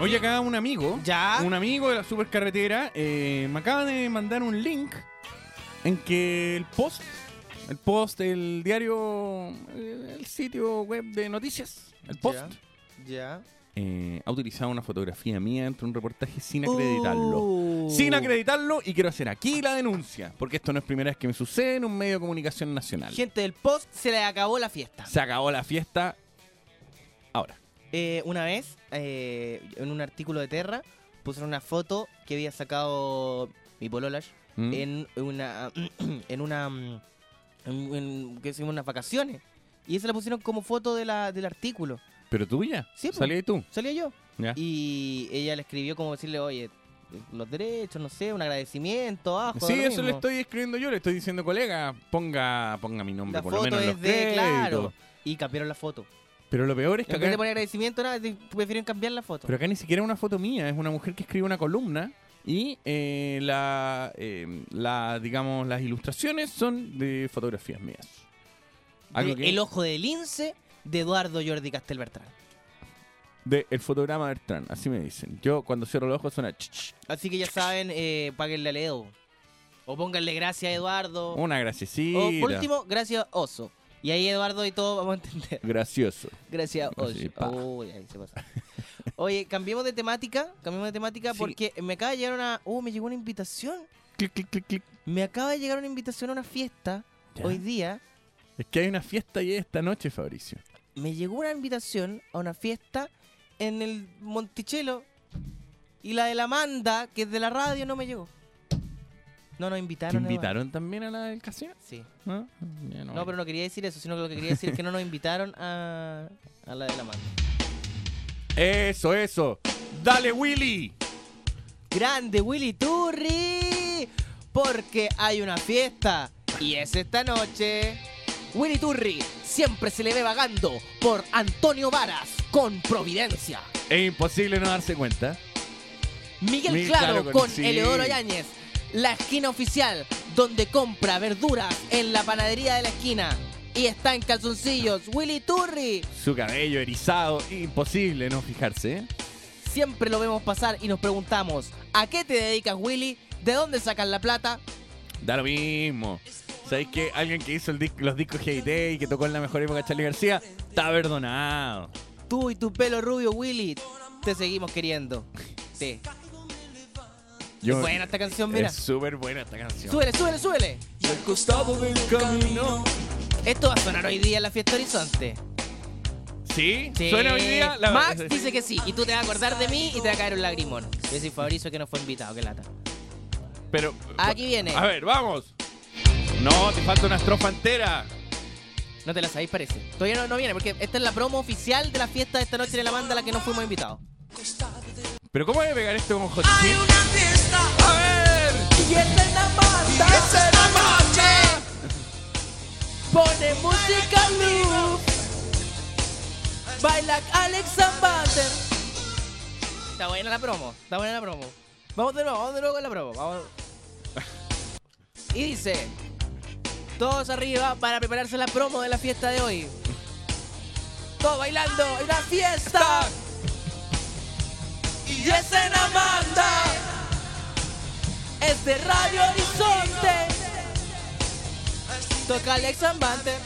Oye, acá un amigo, ¿Ya? un amigo de la supercarretera, eh, me acaba de mandar un link en que el post, el post del diario, eh, el sitio web de noticias, el post, Ya. eh, ha utilizado una fotografía mía dentro de un reportaje sin acreditarlo. Uh. Sin acreditarlo y quiero hacer aquí la denuncia, porque esto no es primera vez que me sucede en un medio de comunicación nacional. Gente del post, se le acabó la fiesta. Se acabó la fiesta ahora. Eh, una vez, eh, en un artículo de Terra, pusieron una foto que había sacado mi pololash ¿Mm? en una. *clears throat* en una. mm, En, en- que unas vacaciones. Y esa la pusieron como foto de la, del artículo. ¿Pero tuya? Sí, po. ¿Salí ahí tú? Salía yo. Ya. Y ella le escribió como decirle, oye, los derechos, no sé, un agradecimiento, abajo. Sí, eso le mismo. estoy escribiendo yo, le estoy diciendo, colega, ponga, ponga mi nombre La por lo menos en los de, créditos. claro. Y cambiaron la foto. Pero lo peor es que acá, poner agradecimiento, nada, prefieren cambiar la foto. pero acá ni siquiera es una foto mía, es una mujer que escribe una columna y eh, la, eh, la, digamos, las ilustraciones son de fotografías mías. Algo De que- El ojo del lince de Eduardo Jordi Castelbertrán. de el fotograma Bertrand, así me dicen. Yo cuando cierro los ojos suena Así que ya saben, eh, páguenle a Leo. O pónganle gracias a Eduardo. una graciecita. O por último, gracias Oso. Y ahí Eduardo y todo vamos a entender. Gracioso. Gracias. Uy, ahí se pasa. Oye, cambiemos de temática. Cambiemos de temática Sí. porque me acaba de llegar una. Uh, me llegó una invitación. Clic, clic, clic, clic. Me acaba de llegar una invitación a una fiesta Ya. hoy día. Es que hay una fiesta ahí esta noche, Fabricio. Me llegó una invitación a una fiesta en el Monticello. Y la de la Amanda, que es de la radio, no me llegó. No nos ¿Te invitaron. Eduardo. invitaron también a la del casino? Sí. ¿No? Pero no quería decir eso, sino que lo que quería decir es que no nos invitaron a, a la de la Amanda. Eso, eso. Dale, Willy. Grande Willy Turri, porque hay una fiesta y es esta noche. Willy Turri siempre se le ve vagando por Antonio Varas con Providencia. Es imposible no darse cuenta. Miguel Miguel Claro, Claro con- con sí. Eleodoro Yáñez, la esquina oficial donde compra verduras en la panadería de la esquina. Y está en calzoncillos, Willy Turri. Su cabello erizado, imposible no fijarse. ¿eh? Siempre lo vemos pasar y nos preguntamos, ¿a qué te dedicas Willy? ¿De dónde sacan la plata? Da lo mismo. ¿Sabéis que alguien que hizo el los discos GT y que tocó en la mejor época Charlie García está perdonado? Tú y tu pelo rubio, Willy, te seguimos queriendo. Sí. Yo- Es buena esta canción, mira. Es súper buena esta canción. Súbele, súbele, súbele. Al costado del camino. Esto va a sonar hoy día en la fiesta Horizonte. ¿Sí? Sí. ¿Suena hoy día? La- Max dice que sí. Y tú te vas a acordar de mí y te va a caer un lagrimón. Yo soy Fabricio que no fue invitado, qué lata. Pero. Aquí viene. A ver, vamos. No, te falta una estrofa entera. No te la sabéis, parece. Todavía no, no viene, porque esta es la promo oficial de la fiesta de esta noche de la banda a la que no fuimos invitados. Pero ¿cómo voy a pegar esto con Hot Hay una fiesta, a ver, Y esta es la banda. y esa noche. Pone música loop. Baila Alex Ambater. Está buena la promo. Está buena la promo. Vamos de nuevo, vamos de nuevo con la promo. Vamos. *laughs* Y dice: Todos arriba para prepararse la promo de la fiesta de hoy. Todos bailando. ¡Hay una fiesta! Y es en Amanda. Es de Radio Horizonte. Toca Alex Ambater.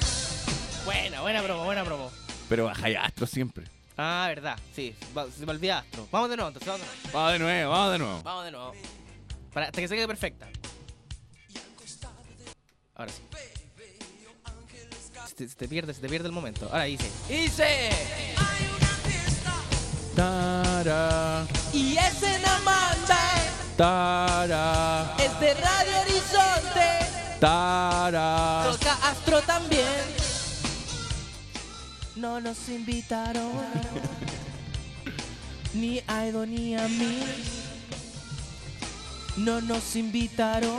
Buena, buena promo, buena promo. Pero baja y astro siempre. Ah, verdad, sí, va- se me olvida Astro. Vamos de nuevo, entonces, vamos de nuevo. Vamos de nuevo, vamos de nuevo. Vamos de nuevo. Para, hasta que se quede perfecta. Ahora sí. Se te, se te pierde, se te pierde el momento. Ahora dice. Dice. Tara, Y es en Amanda. tara, Es de Radio Horizonte. tara. Toca Astro también. No nos invitaron. *laughs* ni a Edo ni a mí. No nos invitaron.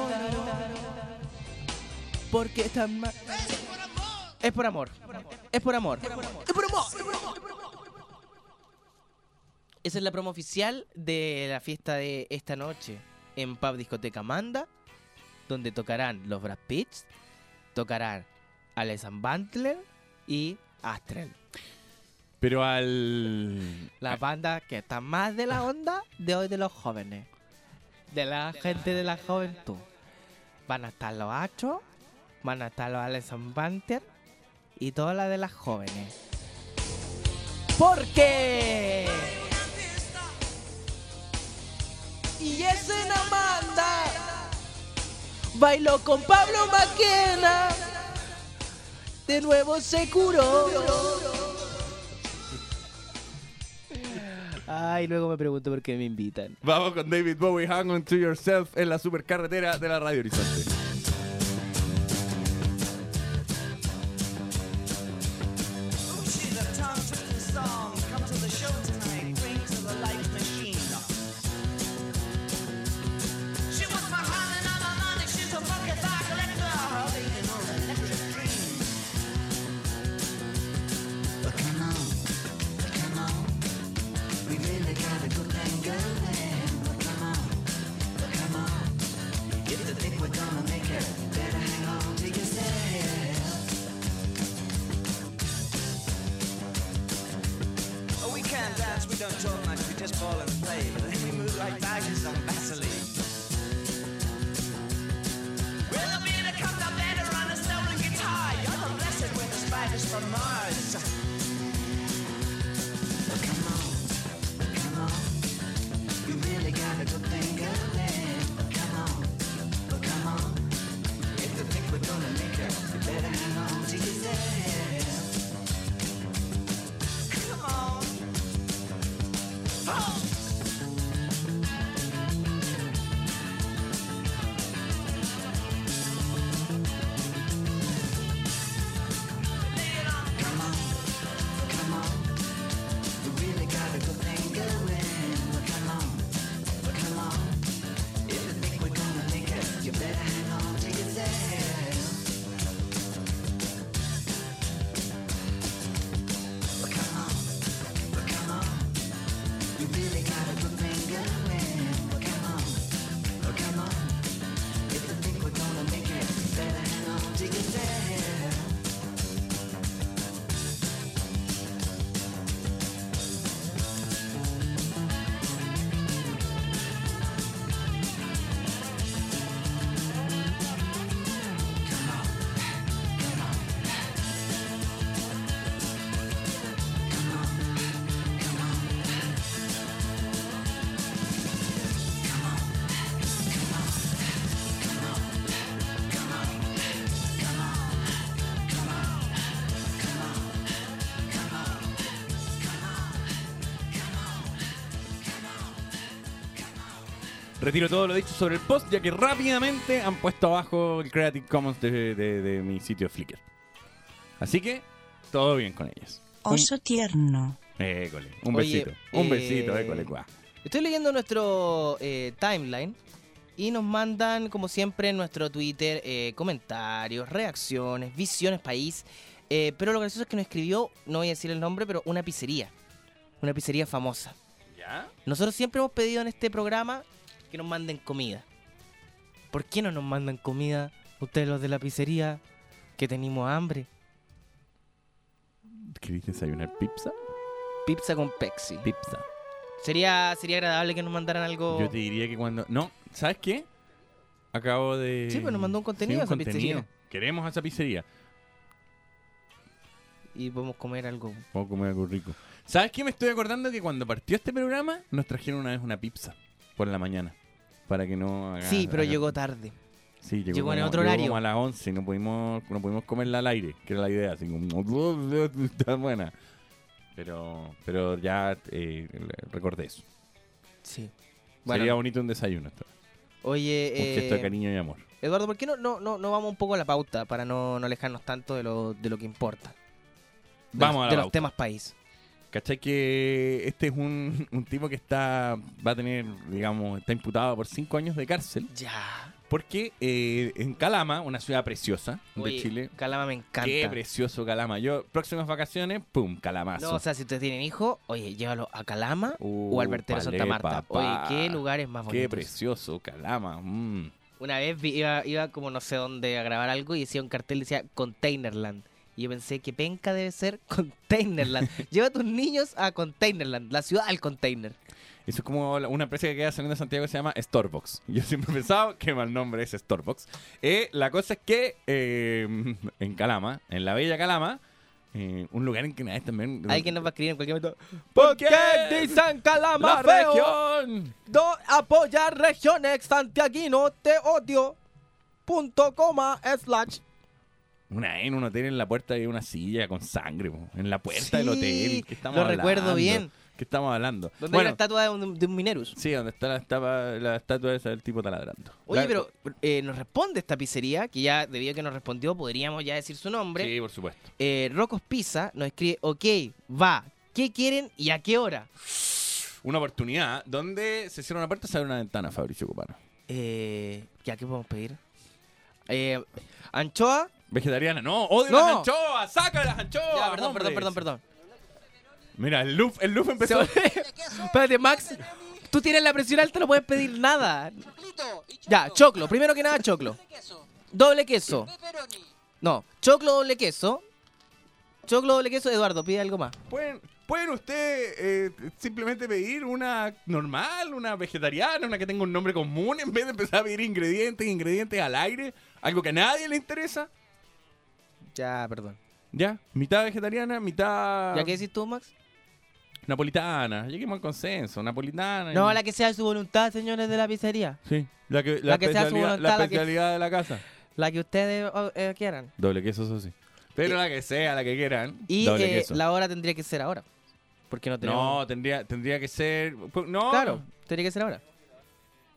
Porque están mal. Es por amor. Es por amor. Es por amor. Es por amor. Esa es la promo oficial de la fiesta de esta noche en Pub Discoteca Manda, donde tocarán los Brad Pitts, tocarán Alexan Bantler y Astrel. Pero al. La banda que está más de la onda de hoy de los jóvenes. De la gente de la juventud. Van a estar los Astros, van a estar los Alexan Banter y todas las de las jóvenes. Porque Y ese no manda. Bailó con Pablo Maquena. De nuevo se curó. Ay, luego me pregunto por qué me invitan. Vamos con David Bowie, Hang On To Yourself en la supercarretera de la Radio Horizonte. Retiro todo lo dicho sobre el post, ya que rápidamente han puesto abajo el Creative Commons de, de- de mi sitio Flickr. Así que, todo bien con ellas. Oso tierno. École, un Oye, besito. Un eh, besito, école, guau. Estoy leyendo nuestro eh, timeline y nos mandan, como siempre, en nuestro Twitter eh, comentarios, reacciones, visiones país. Eh, pero lo gracioso es que nos escribió, no voy a decir el nombre, pero una pizzería. Una pizzería famosa. ¿Ya? Nosotros siempre hemos pedido en este programa que nos manden comida. ¿Por qué no nos mandan comida ustedes los de la pizzería que tenemos hambre? ¿Querés desayunar pizza? Pizza con Pepsi. Pizza. Sería, sería agradable que nos mandaran algo. Yo te diría que cuando... No, ¿sabes qué? Acabo de... Sí, pues nos mandó un contenido Sí, un a esa pizzería. Queremos a esa pizzería. Y podemos comer algo. Puedo comer algo rico. ¿Sabes qué? Me estoy acordando que cuando partió este programa nos trajeron una vez una pizza por la mañana. Para que no haga- Sí, pero haga- llegó tarde. Sí, llegó, llegó en como- otro llegó horario. como a las 11 y no pudimos, no pudimos comerla al aire, que era la idea. Así como, está buena. Pero, pero ya eh, recordé eso. Sí. Sería bonito un desayuno. esto. Oye, Un gesto de eh, cariño y amor. Eduardo, ¿por qué no, no, no, no vamos un poco a la pauta para no, no alejarnos tanto de lo, de lo que importa? De Vamos los- a la De los pauta. temas país. ¿Cachai? Que este es un, *laughs* un tipo que está va a tener, digamos, está imputado por cinco años de cárcel. Ya. Porque eh, en Calama, una ciudad preciosa Oye, de Chile. Calama me encanta. Qué precioso Calama. Yo, próximas vacaciones, pum, Calamazo. No, o sea, si ustedes tienen hijos, oye, llévalo a Calama Uh, o al vertero Santa Marta. papá. Oye, qué lugares más Qué bonitos. precioso, Calama. mm. Una vez iba, iba como no sé dónde a grabar algo y decía un cartel decía Containerland. Y yo pensé que penca debe ser *laughs* Containerland. Lleva a tus niños a Containerland, la ciudad al container. Eso es como una empresa que queda saliendo de Santiago que se llama Storebox. *laughs* Yo siempre he pensado que mal nombre es Storebox. Eh, la cosa es que eh, en Calama, en la bella Calama, eh, un lugar en que vez también... Alguien nos va a escribir en cualquier momento. ¿Por qué dicen calama La región. No apoyar regiones santiaguino te odio. Punto coma slash. Una en un hotel en la puerta había una silla con sangre, po, en la puerta del hotel. ¿Qué estamos lo hablando? recuerdo bien. ¿Qué estamos hablando? Donde hay la estatua de un, de un Minerus. Sí, donde está la, estapa- la estatua esa del tipo taladrando. Oye, La- pero eh, nos responde esta pizzería, que ya debido a que nos respondió, podríamos ya decir su nombre. Sí, por supuesto. Eh, Rocos Pizza nos escribe, ok, va, ¿qué quieren y a qué hora? Una oportunidad donde se cierra una puerta y se abre una ventana, Fabricio Cupano. Eh, ¿Ya qué podemos pedir? Eh, anchoa. Vegetariana, no, odio No. las anchoas, saca las anchoas. Ya, perdón, hombre. perdón, perdón, perdón. Mira, el Luf, el Luf empezó. Espérate, Max. Tú tienes la presión alta, no puedes pedir nada. Ya, choclo. Primero que nada, choclo. Doble queso. No, choclo doble queso. Choclo doble queso, Eduardo, pide algo más. ¿Pueden, pueden ustedes eh, simplemente pedir una normal, una vegetariana, una que tenga un nombre común, en vez de empezar a pedir ingredientes, ingredientes al aire, algo que a nadie le interesa? Ya, perdón. Ya, mitad vegetariana, mitad ¿Ya qué decís tú, Max? napolitana. Lleguemos al consenso, napolitana. No, y- la que sea su voluntad, señores de la pizzería. Sí, la que, la La que sea su especialidad, voluntad, la la que- especialidad de la casa. La que ustedes oh, eh, quieran. Doble queso, eso sí. Pero la que sea, la que quieran. Y doble eh, queso. la hora tendría que ser ahora. Porque no tenemos... No, tendría, tendría que ser. No, Claro, tendría que ser ahora.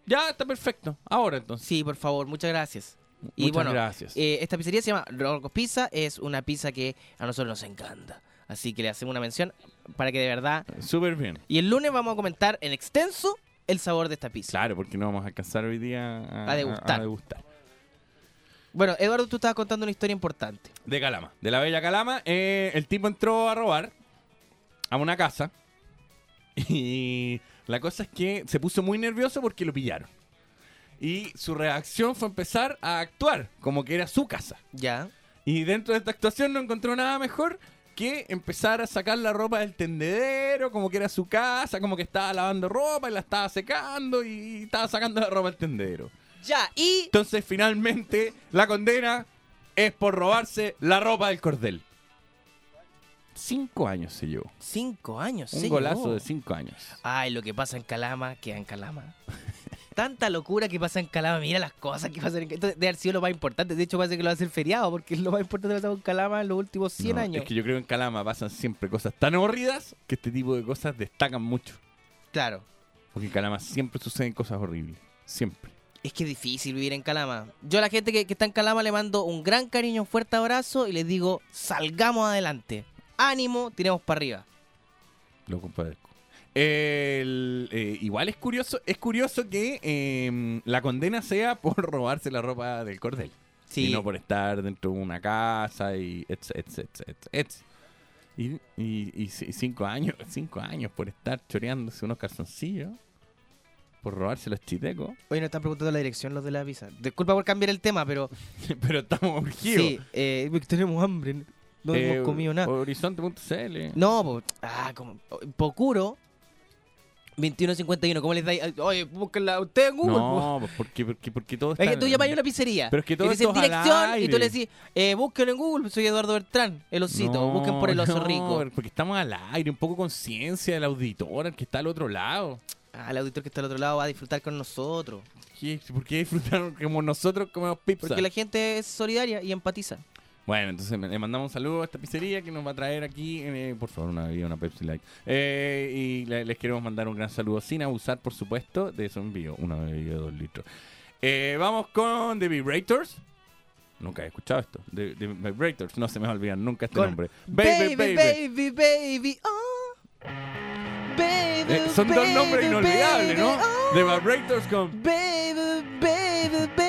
Ya, está perfecto. Ahora entonces. Sí, por favor, muchas gracias. Y Muchas bueno, gracias. eh, esta pizzería se llama Rocos Pizza, es una pizza que a nosotros nos encanta. Así que le hacemos una mención para que de verdad... Súper bien. Y el lunes vamos a comentar en extenso el sabor de esta pizza. Claro, porque no vamos a alcanzar hoy día a, A degustar. a degustar. Bueno, Eduardo, tú estabas contando una historia importante. De Calama, de la bella Calama. eh, el tipo entró a robar a una casa. Y la cosa es que se puso muy nervioso porque lo pillaron. Y su reacción fue empezar a actuar como que era su casa. Ya. Y dentro de esta actuación no encontró nada mejor que empezar a sacar la ropa del tendedero, como que era su casa, como que estaba lavando ropa y la estaba secando y estaba sacando la ropa del tendedero. Ya, y... Entonces finalmente la condena es por robarse la ropa del cordel. Cinco años se llevó. Cinco años, Un se golazo llevó. de cinco años. Ay, lo que pasa en Calama, queda en Calama. Tanta locura que pasa en Calama, mira las cosas que pasan en Entonces, debe haber sido lo más importante. De hecho, parece que lo va a hacer feriado, porque es lo más importante que ha pasado en Calama en los últimos 100 No, años. Es que yo creo que en Calama pasan siempre cosas tan horridas que este tipo de cosas destacan mucho. Claro. Porque en Calama siempre suceden cosas horribles. Siempre. Es que es difícil vivir en Calama. Yo a la gente que, que está en Calama le mando un gran cariño, un fuerte abrazo y les digo, salgamos adelante. Ánimo, tiremos para arriba. Lo compadezco. El- eh, igual es curioso, es curioso que eh, la condena sea *laughs* por robarse la ropa del cordel. Sí. Y no por estar dentro de una casa y etc, etc, etc. Y, y- y ci- cinco años, cinco años por estar choreándose unos calzoncillos. Por robarse los chitecos. Hoy nos están preguntando la dirección los de la visa. Disculpa por cambiar el tema, pero... *laughs* Pero estamos urgidos. Sí, eh, tenemos hambre. No Eh, hemos comido nada. Horizonte.cl. No, po, ah, como, Pocuro 2151, ¿cómo les dais? Oye, búsquenla usted en Google. No, pues porque, porque, porque todo está... Es que tú llamas a una pizzería. Pero es que todo y dices dirección y tú le decís, eh, busquen en Google, soy Eduardo Bertrán, el osito, No, busquen por el oso no, rico. Porque estamos al aire, un poco conciencia del auditor, el que está al otro lado. Ah, el auditor que está al otro lado va a disfrutar con nosotros. ¿Qué? ¿Por qué disfrutaron como nosotros comemos pizza? Porque la gente es solidaria y empatiza. Bueno, entonces le mandamos un saludo a esta pizzería que nos va a traer aquí, eh, por favor, una bebida, una Pepsi Light. Eh, y le- les queremos mandar un gran saludo sin abusar, por supuesto, de su envío, una bebida de dos litros. Eh, vamos con The Vibrators. Nunca he escuchado esto. The, The Vibrators, no se me va a olvidar nunca este Con nombre. Baby, baby, baby, oh. Baby, son dos baby, nombres inolvidables, baby, ¿no? oh. The Vibrators con Baby, baby, baby,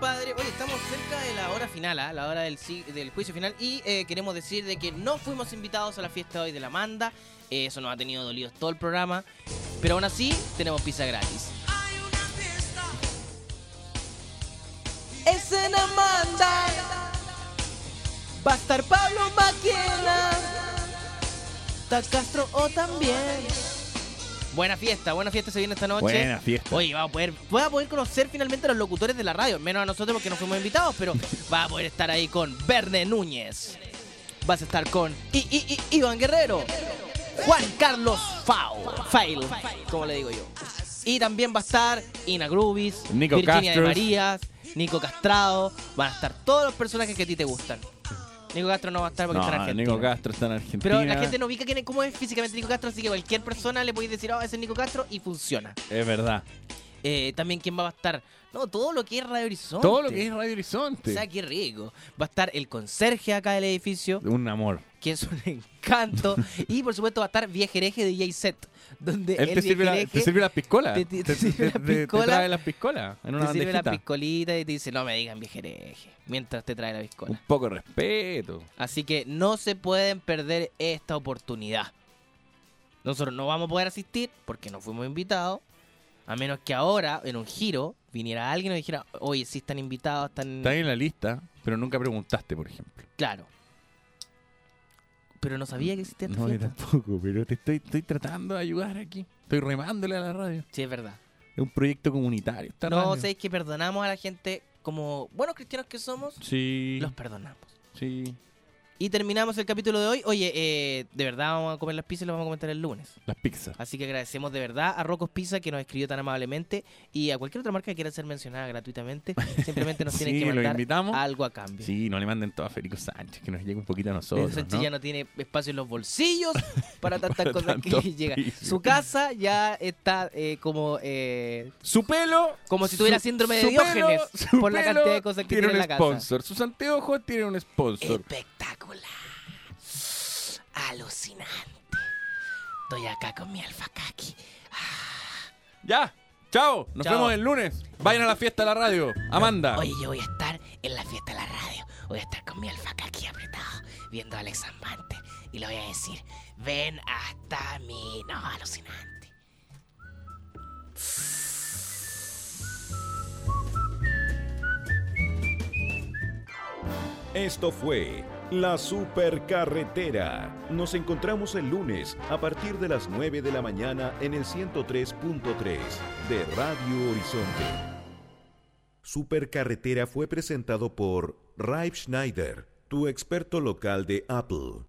compadre, oye, estamos cerca de la hora final, ¿ah? la hora del, ci- del juicio final, y eh, queremos decir de que no fuimos invitados a la fiesta hoy de la Manda. Eh, eso nos ha tenido dolidos todo el programa, pero aún así tenemos pizza gratis. Es en Amanda. Va a estar Pablo Maquena. Está Castro o también. Buena fiesta, buena fiesta se viene esta noche. Buena fiesta. Oye, va a poder, voy a poder conocer finalmente a los locutores de la radio, menos a nosotros porque no fuimos invitados, pero va a poder estar ahí con Verne Núñez. Vas a estar con I, I- I- Iván Guerrero, Juan Carlos Fau, Fail, como le digo yo. Y también va a estar Ina Grubis, Nico Virginia de Castros. Marías, Nico Castrado, van a estar todos los personajes que a ti te gustan. Nico Castro no va a estar porque está en Argentina. Nico Castro está en Argentina. Pero la gente no ubica quién es- cómo es físicamente Nico Castro, así que cualquier persona le podéis decir, oh, ese es Nico Castro, y funciona. Es verdad. Eh, también quién va a estar. No, todo lo que es Radio Horizonte. Todo lo que es Radio Horizonte. O sea, qué rico. Va a estar el conserje acá del edificio, Un amor. que es un *laughs* encanto. y por supuesto va a estar Viejereje de J-Set, donde Él el te sirve, la, *laughs* te sirve las piscolas. te- te- te sirve la te- te piscola. trae en una te sirve la bandejita. piscolita y te dice, no me digan Viejereje, mientras te trae la piscola. Un poco de respeto. Así que no se pueden perder esta oportunidad. Nosotros no vamos a poder asistir porque no fuimos invitados. A menos que ahora, en un giro, viniera alguien y dijera, oye, sí están invitados, están... Está ahí en la lista, pero nunca preguntaste, por ejemplo. Claro. Pero no sabía que existía esta No, yo fiesta. tampoco, pero te estoy, estoy tratando de ayudar aquí. Estoy remándole a la radio. Sí, es verdad. Es un proyecto comunitario. Esta No, radio. sabéis que perdonamos a la gente como buenos cristianos que somos. Sí. Los perdonamos. Sí. Y terminamos el capítulo de hoy. Oye, eh, de verdad vamos a comer las pizzas y lo vamos a comentar el lunes. Las pizzas. Así que agradecemos de verdad a Rocos Pizza que nos escribió tan amablemente y a cualquier otra marca que quiera ser mencionada gratuitamente. *laughs* Simplemente nos tienen Sí, que mandar invitamos. algo a cambio. Sí, no le manden todo a Federico Sánchez, que nos llegue un poquito a nosotros. Sánchez ¿no? ya no tiene espacio en los bolsillos *laughs* para tantas Para cosas que *laughs* llegan. oficio. Su casa ya está eh, como eh, Su pelo. como si tuviera su- síndrome de Diógenes por la cantidad de cosas que tiene tiene en un la casa. sponsor. Sus anteojos tienen un sponsor. Alucinante. Estoy acá con mi alfacaki. Ya. Chao. Nos Chao. vemos el lunes. Vayan a la fiesta de la radio. Amanda. Oye, yo voy a estar en la fiesta de la radio. Voy a estar con mi alfaca aquí apretado, viendo a Alex Ambante. Y le voy a decir, ven hasta mí. No, alucinante. Esto fue La Supercarretera. Nos encontramos el lunes a partir de las 9 de la mañana en el 103.3 de Radio Horizonte. Supercarretera fue presentado por Raib Schneider, tu experto local de Apple.